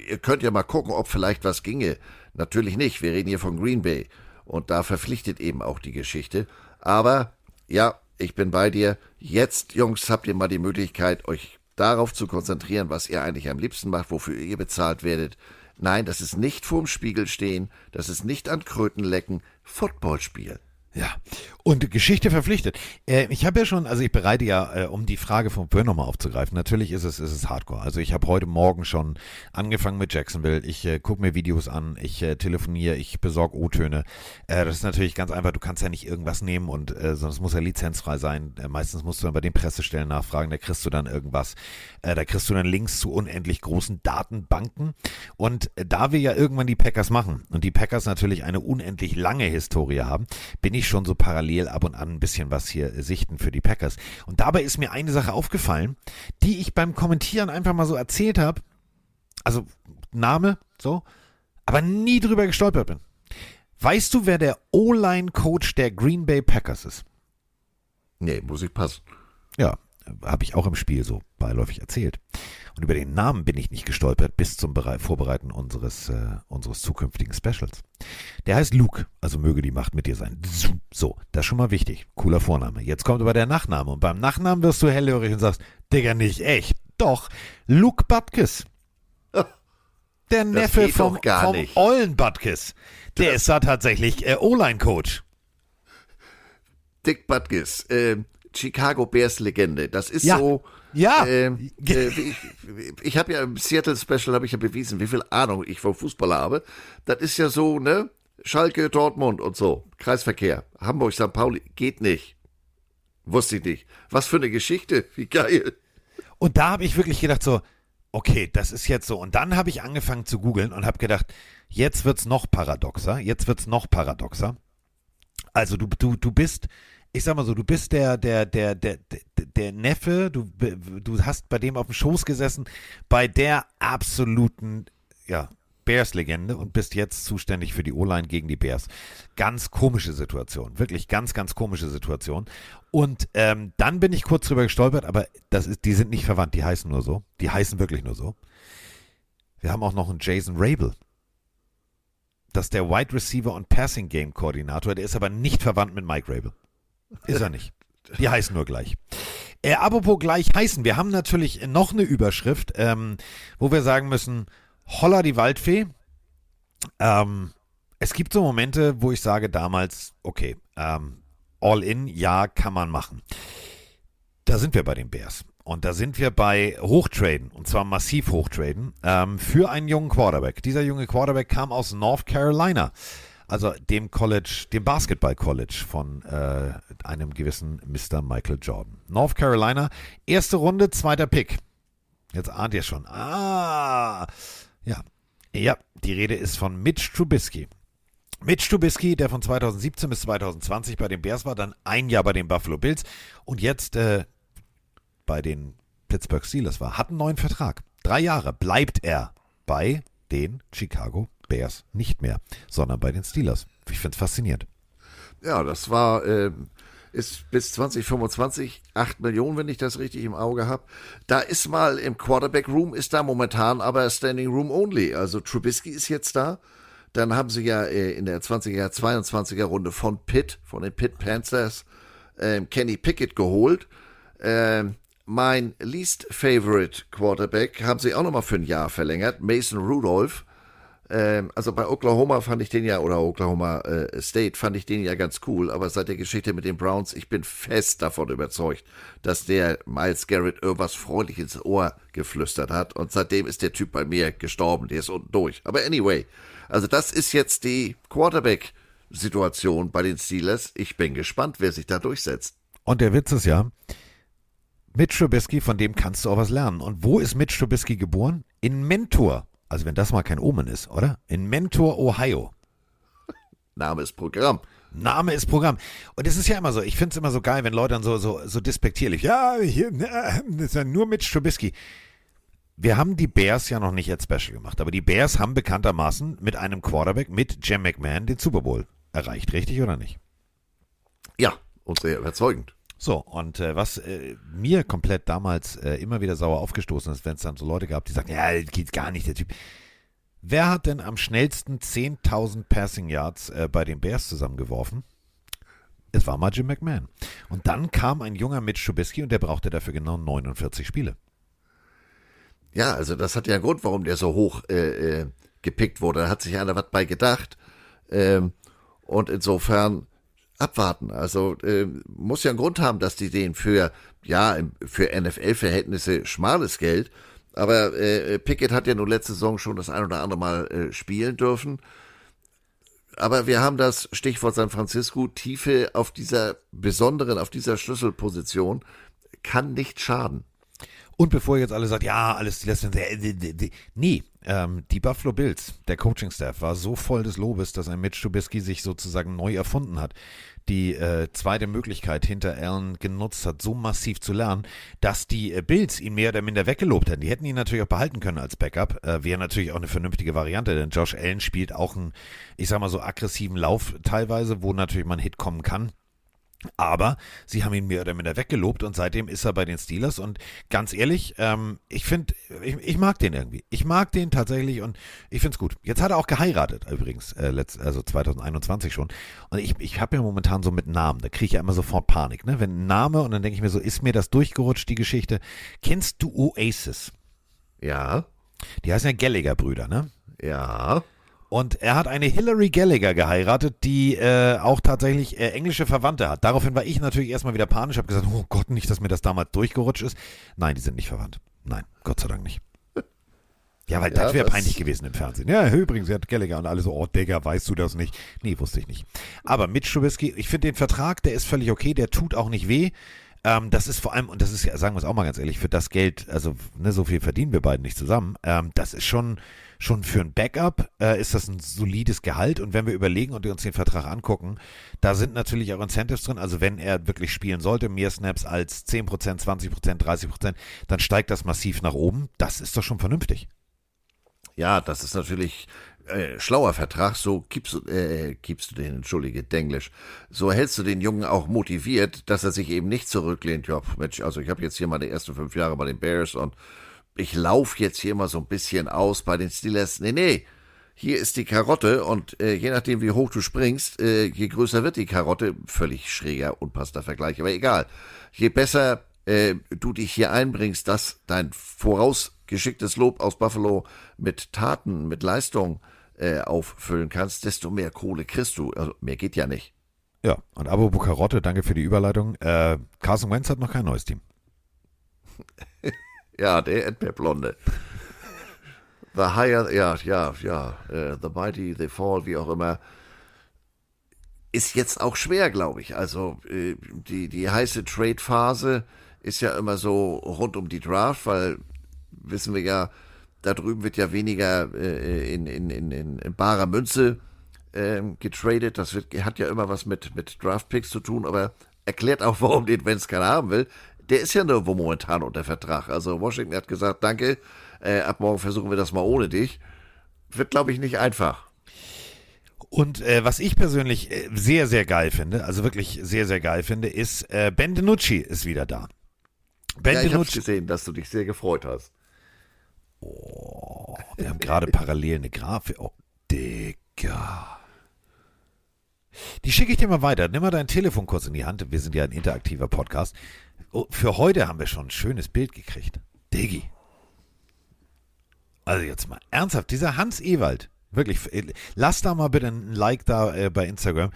ihr könnt ja mal gucken, ob vielleicht was ginge. Natürlich nicht. Wir reden hier von Green Bay. Und da verpflichtet eben auch die Geschichte. Aber ja, ich bin bei dir. Jetzt, Jungs, habt ihr mal die Möglichkeit, euch darauf zu konzentrieren, was ihr eigentlich am liebsten macht, wofür ihr bezahlt werdet. Nein, das ist nicht vorm Spiegel stehen, das ist nicht an Kröten lecken, Football spielen. Ja, und Geschichte verpflichtet. Äh, ich habe ja schon, also ich bereite ja, äh, um die Frage von Böhr nochmal aufzugreifen, natürlich ist es, ist es Hardcore. Also ich habe heute Morgen schon angefangen mit Jacksonville. Ich äh, gucke mir Videos an, ich äh, telefoniere, ich besorge O-Töne. Äh, das ist natürlich ganz einfach, du kannst ja nicht irgendwas nehmen und äh, sonst muss ja lizenzfrei sein. Meistens musst du dann bei den Pressestellen nachfragen, da kriegst du dann irgendwas. Da kriegst du dann Links zu unendlich großen Datenbanken. Und da wir ja irgendwann die Packers machen und die Packers natürlich eine unendlich lange Historie haben, bin ich schon so parallel ab und an ein bisschen was hier sichten für die Packers. Und dabei ist mir eine Sache aufgefallen, die ich beim Kommentieren einfach mal so erzählt habe. Also Name, so, aber nie drüber gestolpert bin. Weißt du, wer der O-Line-Coach der Green Bay Packers ist? Nee, muss ich passen. Ja, habe ich auch im Spiel so beiläufig erzählt. Und über den Namen bin ich nicht gestolpert bis zum Vorbereiten unseres, äh, unseres zukünftigen Specials. Der heißt Luke, also möge die Macht mit dir sein. So, das ist schon mal wichtig. Cooler Vorname. Jetzt kommt aber der Nachname. Und beim Nachnamen wirst du hellhörig und sagst, Digga, nicht echt. Doch, Luke Butkus. Der Neffe vom, vom Ollen Butkus. Der das ist da tatsächlich äh, O-Line-Coach. Dick Butkus, äh, Chicago Bears Legende. Das ist ja. so. Ja. Äh, äh, ich ich habe ja im Seattle Special habe ich ja bewiesen, wie viel Ahnung ich vom Fußball habe. Das ist ja so, ne? Schalke, Dortmund und so. Kreisverkehr. Hamburg, St. Pauli. Geht nicht. Wusste ich nicht. Was für eine Geschichte. Wie geil. Und da habe ich wirklich gedacht so, okay, das ist jetzt so. Und dann habe ich angefangen zu googeln und habe gedacht, jetzt wird es noch paradoxer, jetzt wird es noch paradoxer. Also du, du, du bist, ich sag mal so, du bist der, der, der, der, der, Neffe, du, du hast bei dem auf dem Schoß gesessen, bei der absoluten, ja, Bears-Legende und bist jetzt zuständig für die O-Line gegen die Bears. Ganz komische Situation, wirklich ganz, ganz komische Situation. Und ähm, dann bin ich kurz drüber gestolpert, aber das ist, die sind nicht verwandt, die heißen nur so. Die heißen wirklich nur so. Wir haben auch noch einen Jason Rabel. Das ist der Wide Receiver und Passing Game Koordinator, der ist aber nicht verwandt mit Mike Rabel. Ist er nicht. Die heißen nur gleich. Äh, apropos gleich heißen, wir haben natürlich noch eine Überschrift, ähm, wo wir sagen müssen, Holla die Waldfee. Ähm, es gibt so Momente, wo ich sage damals, okay, ähm, all in, ja, kann man machen. Da sind wir bei den Bears. Und da sind wir bei Hochtraden, und zwar massiv Hochtraden, ähm, für einen jungen Quarterback. Dieser junge Quarterback kam aus North Carolina, also dem College, dem Basketball-College von äh, einem gewissen Mr. Michael Jordan. North Carolina, erste Runde, zweiter Pick. Jetzt ahnt ihr schon. Ah, ja. Ja, die Rede ist von Mitch Trubisky. Mitch Trubisky, der von 2017 bis 2020 bei den Bears war, dann ein Jahr bei den Buffalo Bills und jetzt äh, bei den Pittsburgh Steelers war, hat einen neuen Vertrag. Drei Jahre bleibt er bei den Chicago Bears. Nicht mehr, sondern bei den Steelers. Ich finde es faszinierend. Ja, das war, äh, ist bis 2025 8 Millionen, wenn ich das richtig im Auge habe. Da ist mal im Quarterback Room, ist da momentan aber Standing Room Only. Also Trubisky ist jetzt da. Dann haben sie ja äh, in der 20er, 22er Runde von Pitt, von den Pitt Panthers, äh, Kenny Pickett geholt. Ähm, mein least favorite Quarterback haben sie auch nochmal für ein Jahr verlängert, Mason Rudolph. Ähm, also bei Oklahoma fand ich den ja, oder Oklahoma äh, State fand ich den ja ganz cool, aber seit der Geschichte mit den Browns, ich bin fest davon überzeugt, dass der Miles Garrett irgendwas freundlich ins Ohr geflüstert hat und seitdem ist der Typ bei mir gestorben, der ist unten durch. Aber anyway, also das ist jetzt die Quarterback-Situation bei den Steelers. Ich bin gespannt, wer sich da durchsetzt. Und der Witz ist ja, Mitch Trubisky, von dem kannst du auch was lernen. Und wo ist Mitch Trubisky geboren? In Mentor. Also wenn das mal kein Omen ist, oder? In Mentor, Ohio. Name ist Programm. Name ist Programm. Und es ist ja immer so, ich finde es immer so geil, wenn Leute dann so, so, so despektierlich, ja, hier, das ist ja nur Mitch Trubisky. Wir haben die Bears ja noch nicht als Special gemacht, aber die Bears haben bekanntermaßen mit einem Quarterback, mit Jim McMahon, den Super Bowl erreicht, richtig oder nicht? Ja, und sehr überzeugend. So, und äh, was äh, mir komplett damals äh, immer wieder sauer aufgestoßen ist, wenn es dann so Leute gab, die sagen, ja, das geht gar nicht, der Typ. Wer hat denn am schnellsten 10.000 Passing Yards äh, bei den Bears zusammengeworfen? Es war mal Jim McMahon. Und dann kam ein junger Mitch Trubisky und der brauchte dafür genau 49 Spiele. Ja, also das hat ja einen Grund, warum der so hoch äh, äh, gepickt wurde. Da hat sich einer was bei gedacht. Ähm, und insofern abwarten. Also äh, muss ja einen Grund haben, dass die den für, ja, für NFL-Verhältnisse schmales Geld, aber äh, Pickett hat ja nur letzte Saison schon das ein oder andere Mal äh, spielen dürfen. Aber wir haben das Stichwort San Francisco, Tiefe auf dieser besonderen, auf dieser Schlüsselposition, kann nicht schaden. Und bevor ihr jetzt alle sagt, ja, alles die letzten, nee, ähm, die Buffalo Bills, der Coaching-Staff war so voll des Lobes, dass ein Mitch Trubisky sich sozusagen neu erfunden hat. Die äh, zweite Möglichkeit hinter Allen genutzt hat, so massiv zu lernen, dass die äh, Bills ihn mehr oder minder weggelobt hätten. Die hätten ihn natürlich auch behalten können als Backup. Äh, Wäre natürlich auch eine vernünftige Variante, denn Josh Allen spielt auch einen, ich sag mal so, aggressiven Lauf teilweise, wo natürlich mal ein Hit kommen kann. Aber sie haben ihn mehr oder minder weggelobt und seitdem ist er bei den Steelers. Und ganz ehrlich, ähm, ich finde, ich, ich, mag den irgendwie. Ich mag den tatsächlich und ich finde es gut. Jetzt hat er auch geheiratet übrigens, äh, letzt, also 2021 schon. Und ich, ich habe ja momentan so mit Namen, da kriege ich ja immer sofort Panik. Ne? Wenn ein Name und dann denke ich mir so, ist mir das durchgerutscht, die Geschichte. Kennst du Oasis? Ja. Die heißen ja Gallagher-Brüder, ne? Ja. Und er hat eine Hillary Gallagher geheiratet, die äh, auch tatsächlich äh, englische Verwandte hat. Daraufhin war ich natürlich erstmal wieder panisch, habe gesagt, oh Gott, nicht, dass mir das damals durchgerutscht ist. Nein, die sind nicht verwandt. Nein, Gott sei Dank nicht. Ja, weil ja, das wäre peinlich gewesen im Fernsehen. Ja, übrigens, sie hat Gallagher und alle so, oh Digga, weißt du das nicht? Nee, wusste ich nicht. Aber mit Trubisky, ich finde den Vertrag, der ist völlig okay, der tut auch nicht weh. Ähm, das ist vor allem, und das ist ja, sagen wir es auch mal ganz ehrlich, für das Geld, also ne, so viel verdienen wir beiden nicht zusammen, ähm, das ist schon, schon für ein Backup äh, ist das ein solides Gehalt. Und wenn wir überlegen und uns den Vertrag angucken, da sind natürlich auch Incentives drin. Also wenn er wirklich spielen sollte, mehr Snaps als 10%, 20%, 30%, dann steigt das massiv nach oben. Das ist doch schon vernünftig. Ja, das ist natürlich äh, schlauer Vertrag, so gibst du, äh, gibst du den, entschuldige, Denglisch, so hältst du den Jungen auch motiviert, dass er sich eben nicht zurücklehnt, ja, Mensch, also ich habe jetzt hier die ersten fünf Jahre bei den Bears und ich laufe jetzt hier mal so ein bisschen aus bei den Steelers. Nee, nee, hier ist die Karotte und äh, je nachdem, wie hoch du springst, äh, je größer wird die Karotte. Völlig schräger, unpassender Vergleich, aber egal. Je besser äh, du dich hier einbringst, dass dein vorausgeschicktes Lob aus Buffalo mit Taten, mit Leistung äh, auffüllen kannst, desto mehr Kohle kriegst du. Also mehr geht ja nicht. Ja, und Abo Bukarotte, danke für die Überleitung. Äh, Carson Wentz hat noch kein neues Team. ja, der Erdbeerblonde. The higher, ja, ja, ja, uh, the mighty, the fall, wie auch immer. Ist jetzt auch schwer, glaube ich. Also äh, die, die heiße Trade-Phase ist ja immer so rund um die Draft, weil wissen wir ja, da drüben wird ja weniger äh, in, in, in, in, barer Münze äh, getradet. Das wird, hat ja immer was mit, mit Draft-Picks zu tun, aber erklärt auch, warum den Wenz keiner haben will. Der ist ja nirgendwo momentan unter Vertrag. Also Washington hat gesagt, danke, äh, ab morgen versuchen wir das mal ohne dich. Wird, glaube ich, nicht einfach. Und äh, was ich persönlich äh, sehr, sehr geil finde, also wirklich sehr, sehr geil finde, ist, äh, Ben DiNucci ist wieder da. Ben ja, ich habe gesehen, dass du dich sehr gefreut hast. Oh, wir haben gerade parallel eine Grafik. Oh, Digga. Die schicke ich dir mal weiter. Nimm mal dein Telefon kurz in die Hand. Wir sind ja ein interaktiver Podcast. Oh, für heute haben wir schon ein schönes Bild gekriegt. Diggi. Also jetzt mal ernsthaft, dieser Hans Ewald, wirklich, lass da mal bitte ein Like da äh, bei Instagram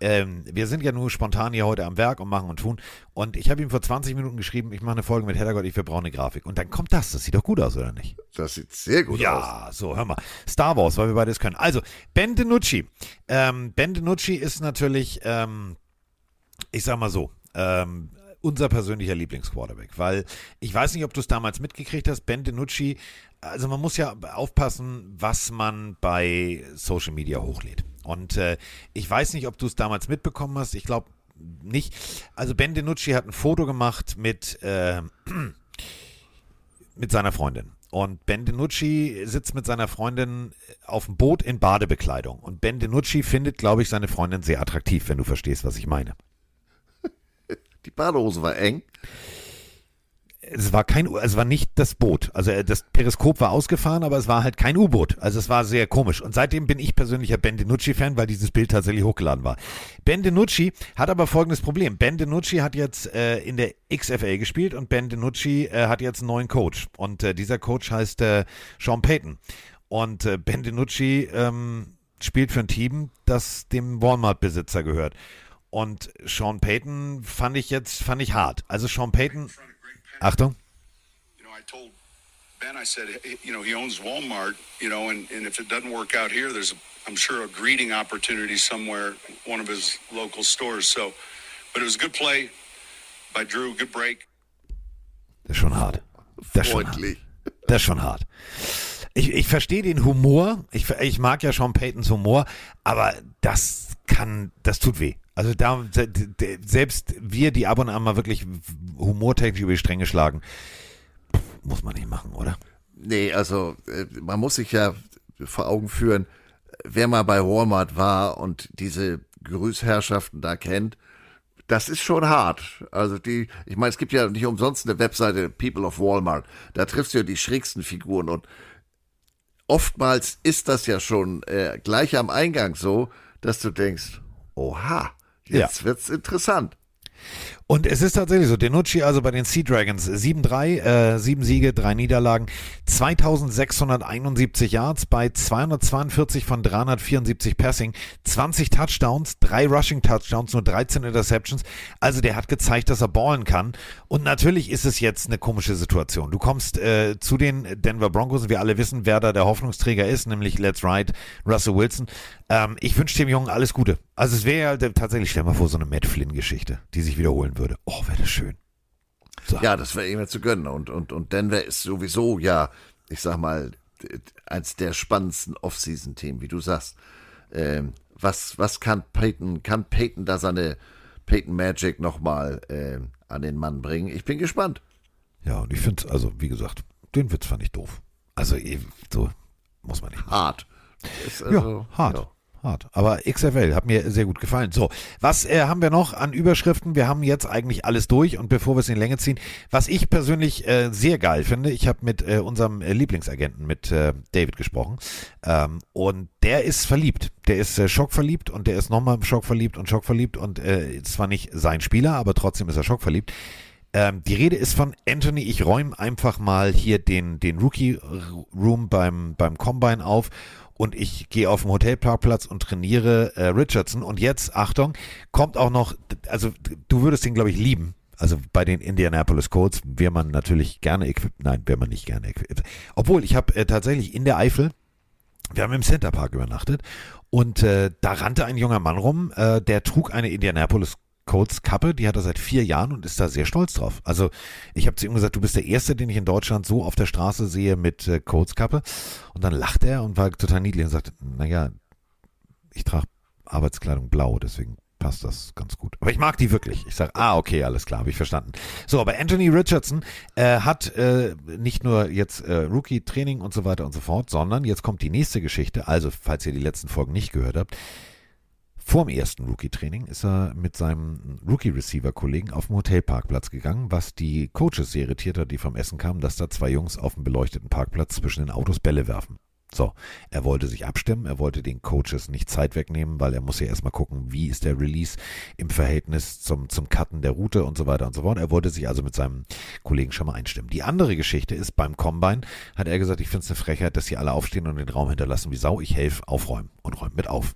ähm, wir sind ja nur spontan hier heute am Werk und machen und tun. Und ich habe ihm vor 20 Minuten geschrieben, ich mache eine Folge mit Heddergott, ich verbrauche eine Grafik. Und dann kommt das. Das sieht doch gut aus, oder nicht? Das sieht sehr gut ja, aus. Ja, so, hör mal. Star Wars, weil wir beides können. Also, Ben DiNucci. Ähm, ben DiNucci ist natürlich, ähm, ich sag mal so, ähm, unser persönlicher Lieblingsquarterback, weil ich weiß nicht, ob du es damals mitgekriegt hast, Ben DiNucci, also man muss ja aufpassen, was man bei Social Media hochlädt. Und äh, ich weiß nicht, ob du es damals mitbekommen hast. Ich glaube nicht. Also Ben DiNucci hat ein Foto gemacht mit, äh, mit seiner Freundin. Und Ben DiNucci sitzt mit seiner Freundin auf dem Boot in Badebekleidung. Und Ben DiNucci findet, glaube ich, seine Freundin sehr attraktiv, wenn du verstehst, was ich meine. Die Badehose war eng es war kein, es war nicht das Boot. Also äh, das Periskop war ausgefahren, aber es war halt kein U-Boot. Also es war sehr komisch. Und seitdem bin ich persönlicher Ben DiNucci-Fan, weil dieses Bild tatsächlich hochgeladen war. Ben DiNucci hat aber folgendes Problem. Ben DiNucci hat jetzt äh, in der XFL gespielt und Ben DiNucci äh, hat jetzt einen neuen Coach. Und äh, dieser Coach heißt äh, Sean Payton. Und äh, Ben DiNucci ähm, spielt für ein Team, das dem Walmart-Besitzer gehört. Und Sean Payton fand ich jetzt, fand ich hart. Also Sean Payton Achtung. You know, I told Ben, I said, you know, he owns Walmart, you know, and, and if it doesn't work out here, there's, a, I'm sure, a greeting opportunity somewhere, one of his local stores. So, but it was a good play by Drew, good break. Das ist schon hart. Das ist schon hart. Das ist schon hart. Ich, ich verstehe den Humor. Ich, ich mag ja Sean Paytons Humor, aber das kann, das tut weh. Also da selbst wir, die ab und an mal wirklich humortechnisch über die Stränge schlagen, muss man nicht machen, oder? Nee, also äh, man muss sich ja vor Augen führen, wer mal bei Walmart war und diese Grüßherrschaften da kennt, das ist schon hart. Also die, ich meine, es gibt ja nicht umsonst eine Webseite People of Walmart. Da triffst du ja die schrägsten Figuren und oftmals ist das ja schon äh, gleich am Eingang so, dass du denkst, oha, Jetzt ja. wird's interessant. Und es ist tatsächlich so, Denucci also bei den Sea Dragons 7-3, äh, 7 Siege, 3 Niederlagen, 2671 Yards bei 242 von 374 Passing, 20 Touchdowns, 3 Rushing Touchdowns, nur 13 Interceptions. Also der hat gezeigt, dass er ballen kann. Und natürlich ist es jetzt eine komische Situation. Du kommst äh, zu den Denver Broncos und wir alle wissen, wer da der Hoffnungsträger ist, nämlich Let's Ride, Russell Wilson. Ähm, ich wünsche dem Jungen alles Gute. Also es wäre ja tatsächlich, stell mal vor, so eine Matt Flynn-Geschichte, die sich wiederholen würde. Oh, wäre das schön. So. Ja, das wäre ihm zu gönnen. Und, und, und Denver ist sowieso, ja, ich sag mal, eins der spannendsten Off-Season-Themen, wie du sagst. Ähm, was, was kann Peyton, kann Peyton da seine Peyton Magic nochmal äh, an den Mann bringen? Ich bin gespannt. Ja, und ich finde, also wie gesagt, den Witz fand ich doof. Also eh, so muss man nicht. machen. Hart. Ist ja, also- hart. ja. Hart. Aber XFL hat mir sehr gut gefallen. So, was äh, haben wir noch an Überschriften? Wir haben jetzt eigentlich alles durch und bevor wir es in Länge ziehen, was ich persönlich äh, sehr geil finde, ich habe mit äh, unserem äh, Lieblingsagenten, mit äh, David gesprochen ähm, und der ist verliebt. Der ist äh, schockverliebt und der ist nochmal schockverliebt und schockverliebt und äh, zwar nicht sein Spieler, aber trotzdem ist er schockverliebt. Ähm, die Rede ist von Anthony. Ich räume einfach mal hier den, den Rookie-Room beim, beim Combine auf und ich gehe auf den Hotelparkplatz und trainiere äh, Richardson. Und jetzt, Achtung, kommt auch noch, also du würdest den, glaube ich, lieben. Also bei den Indianapolis Colts wäre man natürlich gerne equipped. Nein, wäre man nicht gerne equipped. Obwohl, ich habe äh, tatsächlich in der Eifel, wir haben im Centerpark übernachtet und äh, da rannte ein junger Mann rum, äh, der trug eine Indianapolis Colts Kappe, die hat er seit vier Jahren und ist da sehr stolz drauf. Also ich habe zu ihm gesagt, du bist der Erste, den ich in Deutschland so auf der Straße sehe mit äh, Colts Kappe. Und dann lachte er und war total niedlich und sagte, naja, ich trage Arbeitskleidung blau, deswegen passt das ganz gut. Aber ich mag die wirklich. Ich sage, ah, okay, alles klar, habe ich verstanden. So, aber Anthony Richardson äh, hat äh, nicht nur jetzt äh, Rookie-Training und so weiter und so fort, sondern jetzt kommt die nächste Geschichte. Also, falls ihr die letzten Folgen nicht gehört habt, vor dem ersten Rookie-Training ist er mit seinem Rookie-Receiver-Kollegen auf dem Hotelparkplatz gegangen, was die Coaches sehr irritiert hat, die vom Essen kamen, dass da zwei Jungs auf dem beleuchteten Parkplatz zwischen den Autos Bälle werfen. So, er wollte sich abstimmen, er wollte den Coaches nicht Zeit wegnehmen, weil er muss ja erstmal gucken, wie ist der Release im Verhältnis zum, zum Cutten der Route und so weiter und so fort. Er wollte sich also mit seinem Kollegen schon mal einstimmen. Die andere Geschichte ist, beim Combine hat er gesagt, ich finde es eine Frechheit, dass sie alle aufstehen und den Raum hinterlassen wie Sau. Ich helfe aufräumen und räume mit auf.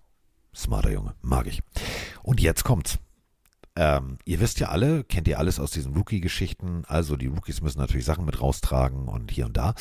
Smarter Junge, mag ich. Und jetzt kommt's. Ähm, ihr wisst ja alle, kennt ihr alles aus diesen Rookie-Geschichten. Also die Rookies müssen natürlich Sachen mit raustragen und hier und da.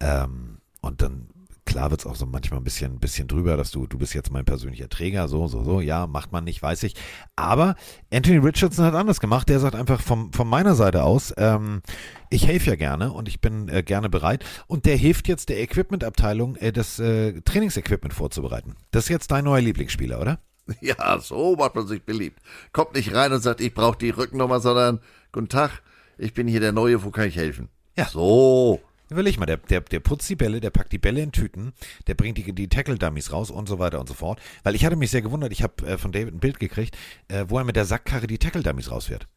Ähm, und dann klar wird's auch so manchmal ein bisschen, bisschen drüber, dass du, du bist jetzt mein persönlicher Träger, so, so, so, ja, macht man nicht, weiß ich. Aber Anthony Richardson hat anders gemacht. Der sagt einfach vom, von meiner Seite aus, ähm, ich helfe ja gerne und ich bin äh, gerne bereit. Und der hilft jetzt der Equipment-Abteilung, äh, das äh, Trainingsequipment vorzubereiten. Das ist jetzt dein neuer Lieblingsspieler, oder? Ja, so macht man sich beliebt. Kommt nicht rein und sagt, ich brauche die Rückennummer, sondern guten Tag, ich bin hier der Neue, wo kann ich helfen? Ja. So. Überleg mal, der, der, der putzt die Bälle, der packt die Bälle in Tüten, der bringt die, die Tackle-Dummies raus und so weiter und so fort. Weil ich hatte mich sehr gewundert, ich habe äh, von David ein Bild gekriegt, äh, wo er mit der Sackkarre die Tackle-Dummies rausfährt.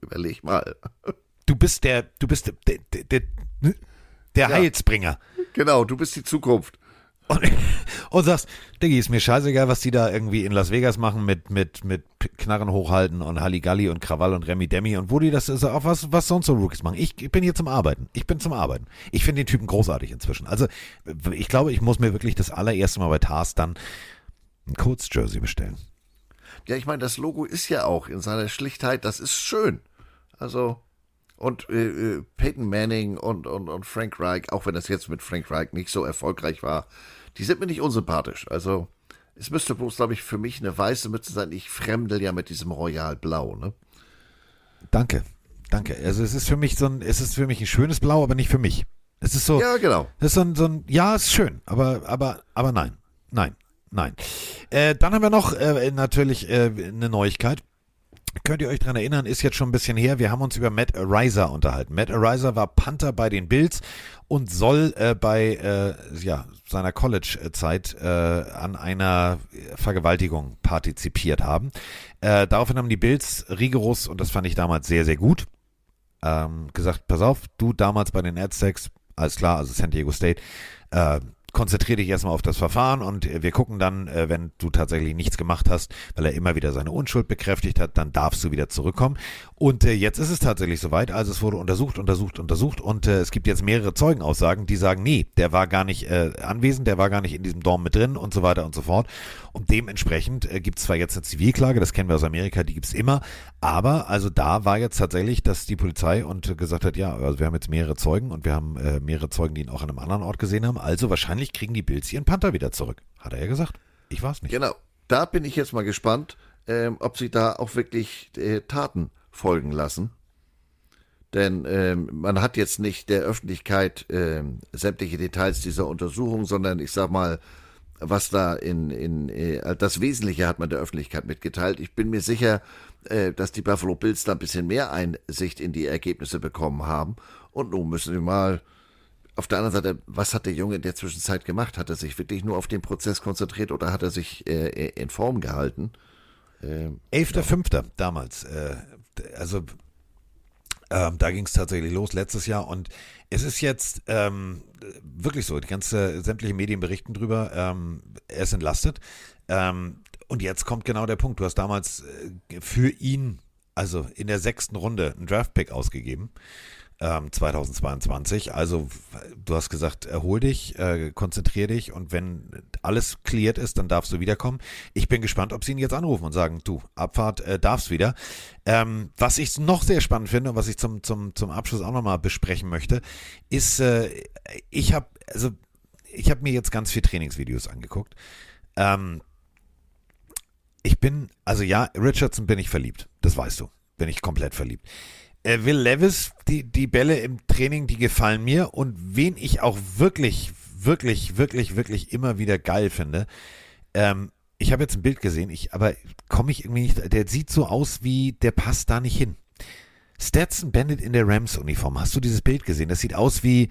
Überleg mal. Du bist der, du bist der, der, der, der Ja. Heilsbringer. Genau, du bist die Zukunft. Und, und sagst, Diggi, ist mir scheißegal, was die da irgendwie in Las Vegas machen mit, mit, mit Knarren hochhalten und Halligalli und Krawall und Remi Demi und wo die das ist, auch was, was sonst so Rookies machen. Ich, ich bin hier zum Arbeiten. Ich bin zum Arbeiten. Ich finde den Typen großartig inzwischen. Also, ich glaube, ich muss mir wirklich das allererste Mal bei Tars dann ein Colts-Jersey bestellen. Ja, ich meine, das Logo ist ja auch in seiner Schlichtheit, das ist schön. Also, und äh, äh, Peyton Manning und, und, und Frank Reich, auch wenn das jetzt mit Frank Reich nicht so erfolgreich war, die sind mir nicht unsympathisch. Also, es müsste bloß, glaube ich, für mich eine weiße Mütze sein. Ich fremdel ja mit diesem Royal Blau, ne? Danke. Danke. Also, es ist für mich so ein, es ist für mich ein schönes Blau, aber nicht für mich. Es ist so. Ja, genau. Das ist so ein, so ein ja, ist schön, aber, aber, aber nein. Nein. Nein. Äh, dann haben wir noch äh, natürlich äh, eine Neuigkeit. Könnt ihr euch dran erinnern, ist jetzt schon ein bisschen her. Wir haben uns über Matt Ariser unterhalten. Matt Ariser war Panther bei den Bills und soll äh, bei äh, ja, seiner College-Zeit äh, an einer Vergewaltigung partizipiert haben. Äh, daraufhin haben die Bills rigoros, und das fand ich damals sehr, sehr gut, ähm, gesagt, pass auf, du damals bei den Aztecs, alles klar, also San Diego State, äh, konzentriere dich erstmal auf das Verfahren und äh, wir gucken dann, äh, wenn du tatsächlich nichts gemacht hast, weil er immer wieder seine Unschuld bekräftigt hat, dann darfst du wieder zurückkommen. Und äh, jetzt ist es tatsächlich soweit, also es wurde untersucht, untersucht, untersucht und es gibt jetzt mehrere Zeugenaussagen, die sagen, nee, der war gar nicht anwesend, der war gar nicht in diesem Dorm mit drin und so weiter und so fort. Und dementsprechend gibt es zwar jetzt eine Zivilklage, das kennen wir aus Amerika, die gibt's immer, aber also da war jetzt tatsächlich, dass die Polizei und gesagt hat, ja, also wir haben jetzt mehrere Zeugen und wir haben äh, mehrere Zeugen, die ihn auch an einem anderen Ort gesehen haben, also wahrscheinlich kriegen die Bills ihren Panther wieder zurück. Hat er ja gesagt. Ich weiß nicht. Genau. Da bin ich jetzt mal gespannt, ähm, ob sie da auch wirklich äh, Taten folgen lassen. Denn ähm, man hat jetzt nicht der Öffentlichkeit ähm, sämtliche Details dieser Untersuchung, sondern ich sag mal, was da in, in äh, das Wesentliche hat man der Öffentlichkeit mitgeteilt. Ich bin mir sicher, äh, dass die Buffalo Bills da ein bisschen mehr Einsicht in die Ergebnisse bekommen haben. Und nun müssen wir mal auf der anderen Seite, was hat der Junge in der Zwischenzeit gemacht? Hat er sich wirklich nur auf den Prozess konzentriert oder hat er sich äh, in Form gehalten? Ähm, 11.05. Ja. damals. Äh, also ähm, da ging es tatsächlich los letztes Jahr und es ist jetzt ähm, wirklich so, die ganze sämtliche Medien berichten drüber, ähm, er ist entlastet. Ähm, und jetzt kommt genau der Punkt. Du hast damals äh, für ihn, also in der sechsten Runde, einen Draftpick ausgegeben. 2022. Ähm, also du hast gesagt, erhol dich, äh, konzentrier dich und wenn alles cleared ist, dann darfst du wiederkommen. Ich bin gespannt, ob sie ihn jetzt anrufen und sagen, du, Abfahrt äh, darfst wieder. Ähm, was ich noch sehr spannend finde und was ich zum, zum, zum Abschluss auch nochmal besprechen möchte, ist, ich habe also ich habe mir jetzt ganz viel Trainingsvideos angeguckt. Ähm, ich bin, also ja, Richardson bin ich verliebt. Das weißt du. Bin ich komplett verliebt. Äh, Will Levis, die, die Bälle im Training, die gefallen mir. Und wen ich auch wirklich, wirklich, wirklich, wirklich immer wieder geil finde, ähm, ich habe jetzt ein Bild gesehen, ich, aber komme ich irgendwie nicht, der sieht so aus wie, der passt da nicht hin. Stetson Bennett in der Rams-Uniform. Hast du dieses Bild gesehen? Das sieht aus wie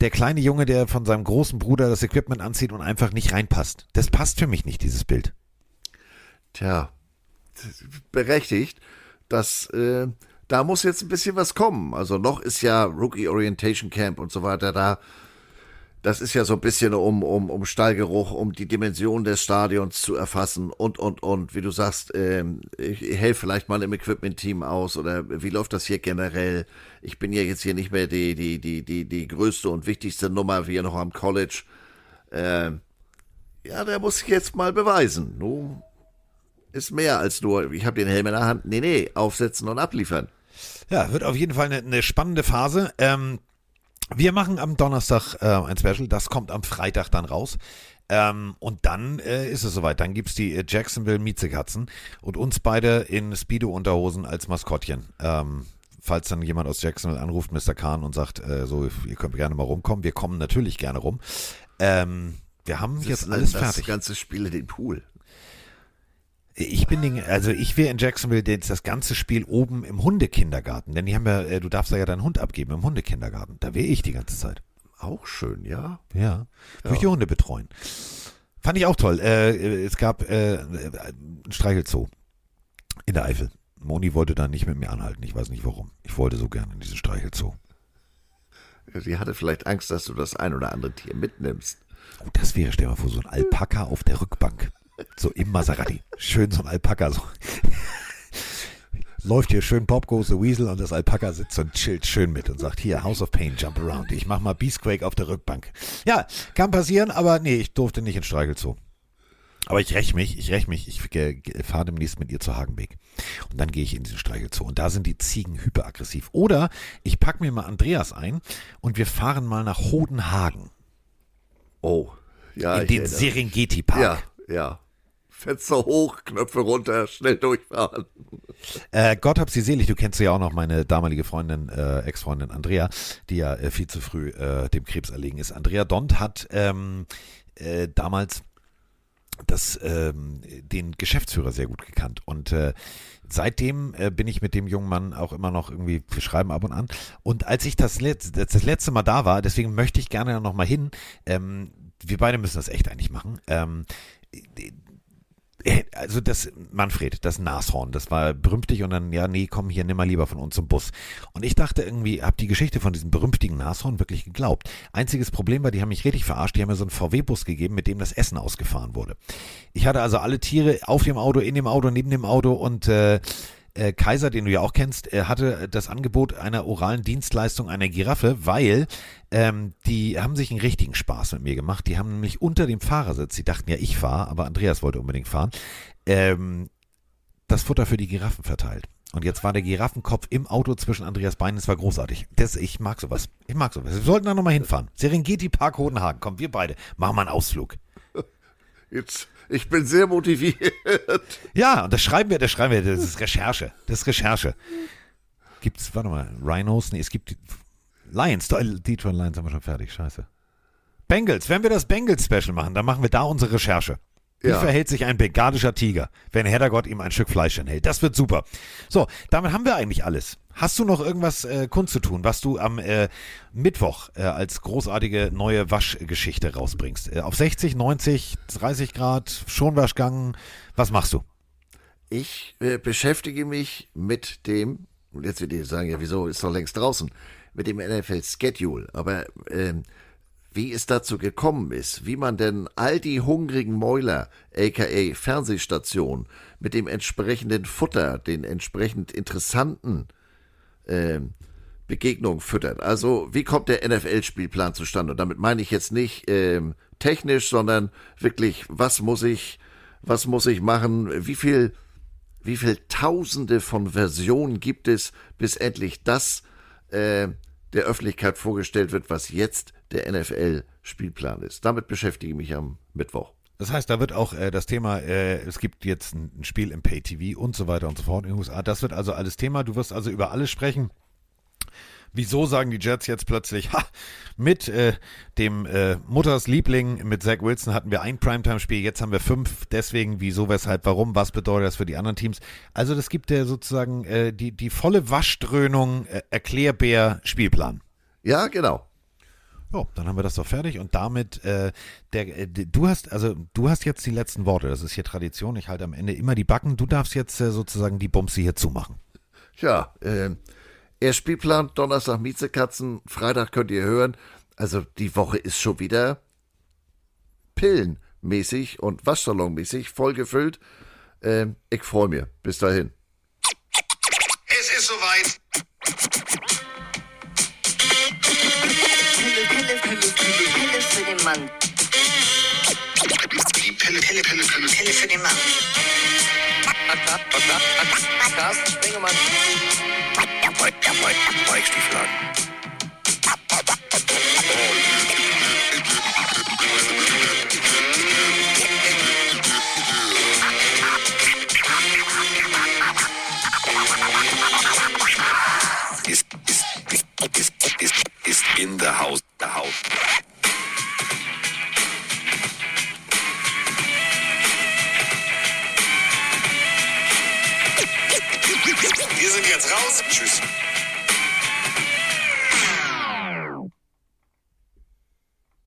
der kleine Junge, der von seinem großen Bruder das Equipment anzieht und einfach nicht reinpasst. Das passt für mich nicht, dieses Bild. Tja, berechtigt. dass äh, da muss jetzt ein bisschen was kommen. Also noch ist ja Rookie Orientation Camp und so weiter da. Das ist ja so ein bisschen um, um, um Stallgeruch, um die Dimension des Stadions zu erfassen und, und, und. Wie du sagst, ähm, ich, helfe vielleicht mal im Equipment-Team aus oder wie läuft das hier generell? Ich bin ja jetzt hier nicht mehr die, die, die, die, die größte und wichtigste Nummer, wie noch am College. Ähm, ja, der muss sich jetzt mal beweisen. Nun ist mehr als nur, ich habe den Helm in der Hand. Nee, nee, aufsetzen und abliefern. Ja, wird auf jeden Fall eine, eine spannende Phase. Ähm, wir machen am Donnerstag äh, ein Special, das kommt am Freitag dann raus. Ähm, und dann äh, ist es soweit. Dann gibt es die äh, Jacksonville Miezekatzen und uns beide in Speedo-Unterhosen als Maskottchen. Ähm, falls dann jemand aus Jacksonville anruft, Mr. Kahn, und sagt, äh, so, ihr könnt gerne mal rumkommen. Wir kommen natürlich gerne rum. Ähm, wir haben das jetzt alles das fertig. Das ganze Spiel in den Pool. Ich bin den, also ich wäre in Jacksonville das ganze Spiel oben im Hundekindergarten, denn die haben ja, äh, du darfst da ja deinen Hund abgeben im Hundekindergarten. Da wäre ich die ganze Zeit. Auch schön, ja. Ja. Durch ja. die Hunde betreuen. Fand ich auch toll. Äh, es gab äh, ein Streichelzoo in der Eifel. Moni wollte da nicht mit mir anhalten. Ich weiß nicht warum. Ich wollte so gerne in diesen Streichelzoo. Sie hatte vielleicht Angst, dass du das ein oder andere Tier mitnimmst. Oh, das wäre, stell mal vor, so ein Alpaka auf der Rückbank. So im Maserati. Schön so ein Alpaka. So. Läuft hier schön Bob Goes the Weasel und das Alpaka sitzt und chillt schön mit und sagt, hier, House of Pain, jump around. Ich mach mal Beastquake auf der Rückbank. Ja, kann passieren, aber nee, ich durfte nicht in Streichelzoo. Aber ich räche mich, ich räche mich, ich fahre demnächst mit ihr zu Hagenbeek. Und dann gehe ich in diesen Streichelzoo. Und da sind die Ziegen hyperaggressiv. Oder ich packe mir mal Andreas ein und wir fahren mal nach Hodenhagen. Oh, ja. In den Serengeti-Park. Ja, ja. Fenster hoch, Knöpfe runter, schnell durchfahren. Äh, Gott hab sie selig, du kennst ja auch noch meine damalige Freundin, äh, Ex-Freundin Andrea, die ja äh, viel zu früh äh, dem Krebs erlegen ist. Andrea Dont hat ähm, äh, damals das, ähm, den Geschäftsführer sehr gut gekannt und äh, seitdem äh, bin ich mit dem jungen Mann auch immer noch irgendwie, wir schreiben ab und an. Und als ich das, Letz-, das letzte Mal da war, deswegen möchte ich gerne noch mal hin, ähm, wir beide müssen das echt eigentlich machen. Ähm, äh, also das Manfred, das Nashorn, das war berühmtig und dann, ja, nee, komm hier, nimm mal lieber von uns zum Bus. Und ich dachte irgendwie, hab die Geschichte von diesem berühmtigen Nashorn wirklich geglaubt. Einziges Problem war, die haben mich richtig verarscht, die haben mir so einen VW-Bus gegeben, mit dem das Essen ausgefahren wurde. Ich hatte also alle Tiere auf dem Auto, in dem Auto, neben dem Auto und äh, äh, Kaiser, den du ja auch kennst, er hatte das Angebot einer oralen Dienstleistung einer Giraffe, weil ähm, die haben sich einen richtigen Spaß mit mir gemacht. Die haben nämlich unter dem Fahrersitz, sie dachten ja, ich fahre, aber Andreas wollte unbedingt fahren, ähm, das Futter für die Giraffen verteilt. Und jetzt war der Giraffenkopf im Auto zwischen Andreas Beinen. Es war großartig. Das, ich mag sowas. Ich mag sowas. Wir sollten da nochmal hinfahren. Serengeti Park Hodenhagen. Komm, wir beide. Machen mal einen Ausflug. Jetzt ich bin sehr motiviert. Ja, und das schreiben wir, das schreiben wir, das ist Recherche. Das ist Recherche. gibt's, warte mal, Rhinos? Nee, es gibt Lions, Detroit Lions haben wir schon fertig, scheiße. Bengals, wenn wir das Bengals-Special machen, dann machen wir da unsere Recherche. Wie Ja. verhält sich ein bengalischer Tiger, wenn Heddergott ihm ein Stück Fleisch hinhält? Das wird super. So, damit haben wir eigentlich alles. Hast du noch irgendwas äh, kundzutun, was du am äh, Mittwoch äh, als großartige neue Waschgeschichte rausbringst? Äh, auf 60, 90, 30 Grad, Schonwaschgang, was machst du? Ich äh, beschäftige mich mit dem, und jetzt wird ihr sagen, ja, wieso ist doch längst draußen, mit dem NFL-Schedule. Aber ähm, wie es dazu gekommen ist, wie man denn all die hungrigen Mäuler, aka Fernsehstationen, mit dem entsprechenden Futter, den entsprechend interessanten ähm, Begegnungen füttert. Also wie kommt der NFL-Spielplan zustande? Und damit meine ich jetzt nicht ähm, technisch, sondern wirklich, was muss ich, was muss ich machen? Wie viel, wie viel Tausende von Versionen gibt es, bis endlich das äh, der Öffentlichkeit vorgestellt wird, was jetzt der NFL-Spielplan ist? Damit beschäftige ich mich am Mittwoch. Das heißt, da wird auch äh, das Thema, äh, es gibt jetzt ein, ein Spiel im Pay-TV und so weiter und so fort in den USA. Das wird also alles Thema. Du wirst also über alles sprechen. Wieso sagen die Jets jetzt plötzlich, ha, mit äh, dem äh, Mutters Liebling, mit Zach Wilson hatten wir ein Primetime-Spiel, jetzt haben wir fünf, deswegen, wieso, weshalb, warum, was bedeutet das für die anderen Teams? Also das gibt ja sozusagen äh, die, die volle Waschdröhnung, äh, erklärbär Spielplan. Ja, genau. So, dann haben wir das doch fertig und damit, äh, der, äh, du hast, also du hast jetzt die letzten Worte. Das ist hier Tradition. Ich halte am Ende immer die Backen. Du darfst jetzt äh, sozusagen die Bumse hier zumachen. Ja, äh, er Spielplan, Donnerstag Miezekatzen, Freitag könnt ihr hören. Also die Woche ist schon wieder pillenmäßig und Waschsalonmäßig vollgefüllt. Ähm, ich freue mich. Bis dahin. Es ist soweit. Pille, Pille, Pille, Pille, Pille für den Mann. Die Pille, Pille, Pille, Pille, Pille für den Mann. Spengemann. ist, ist, ist, ist, in the house, the house. Wir sind jetzt raus. Tschüss.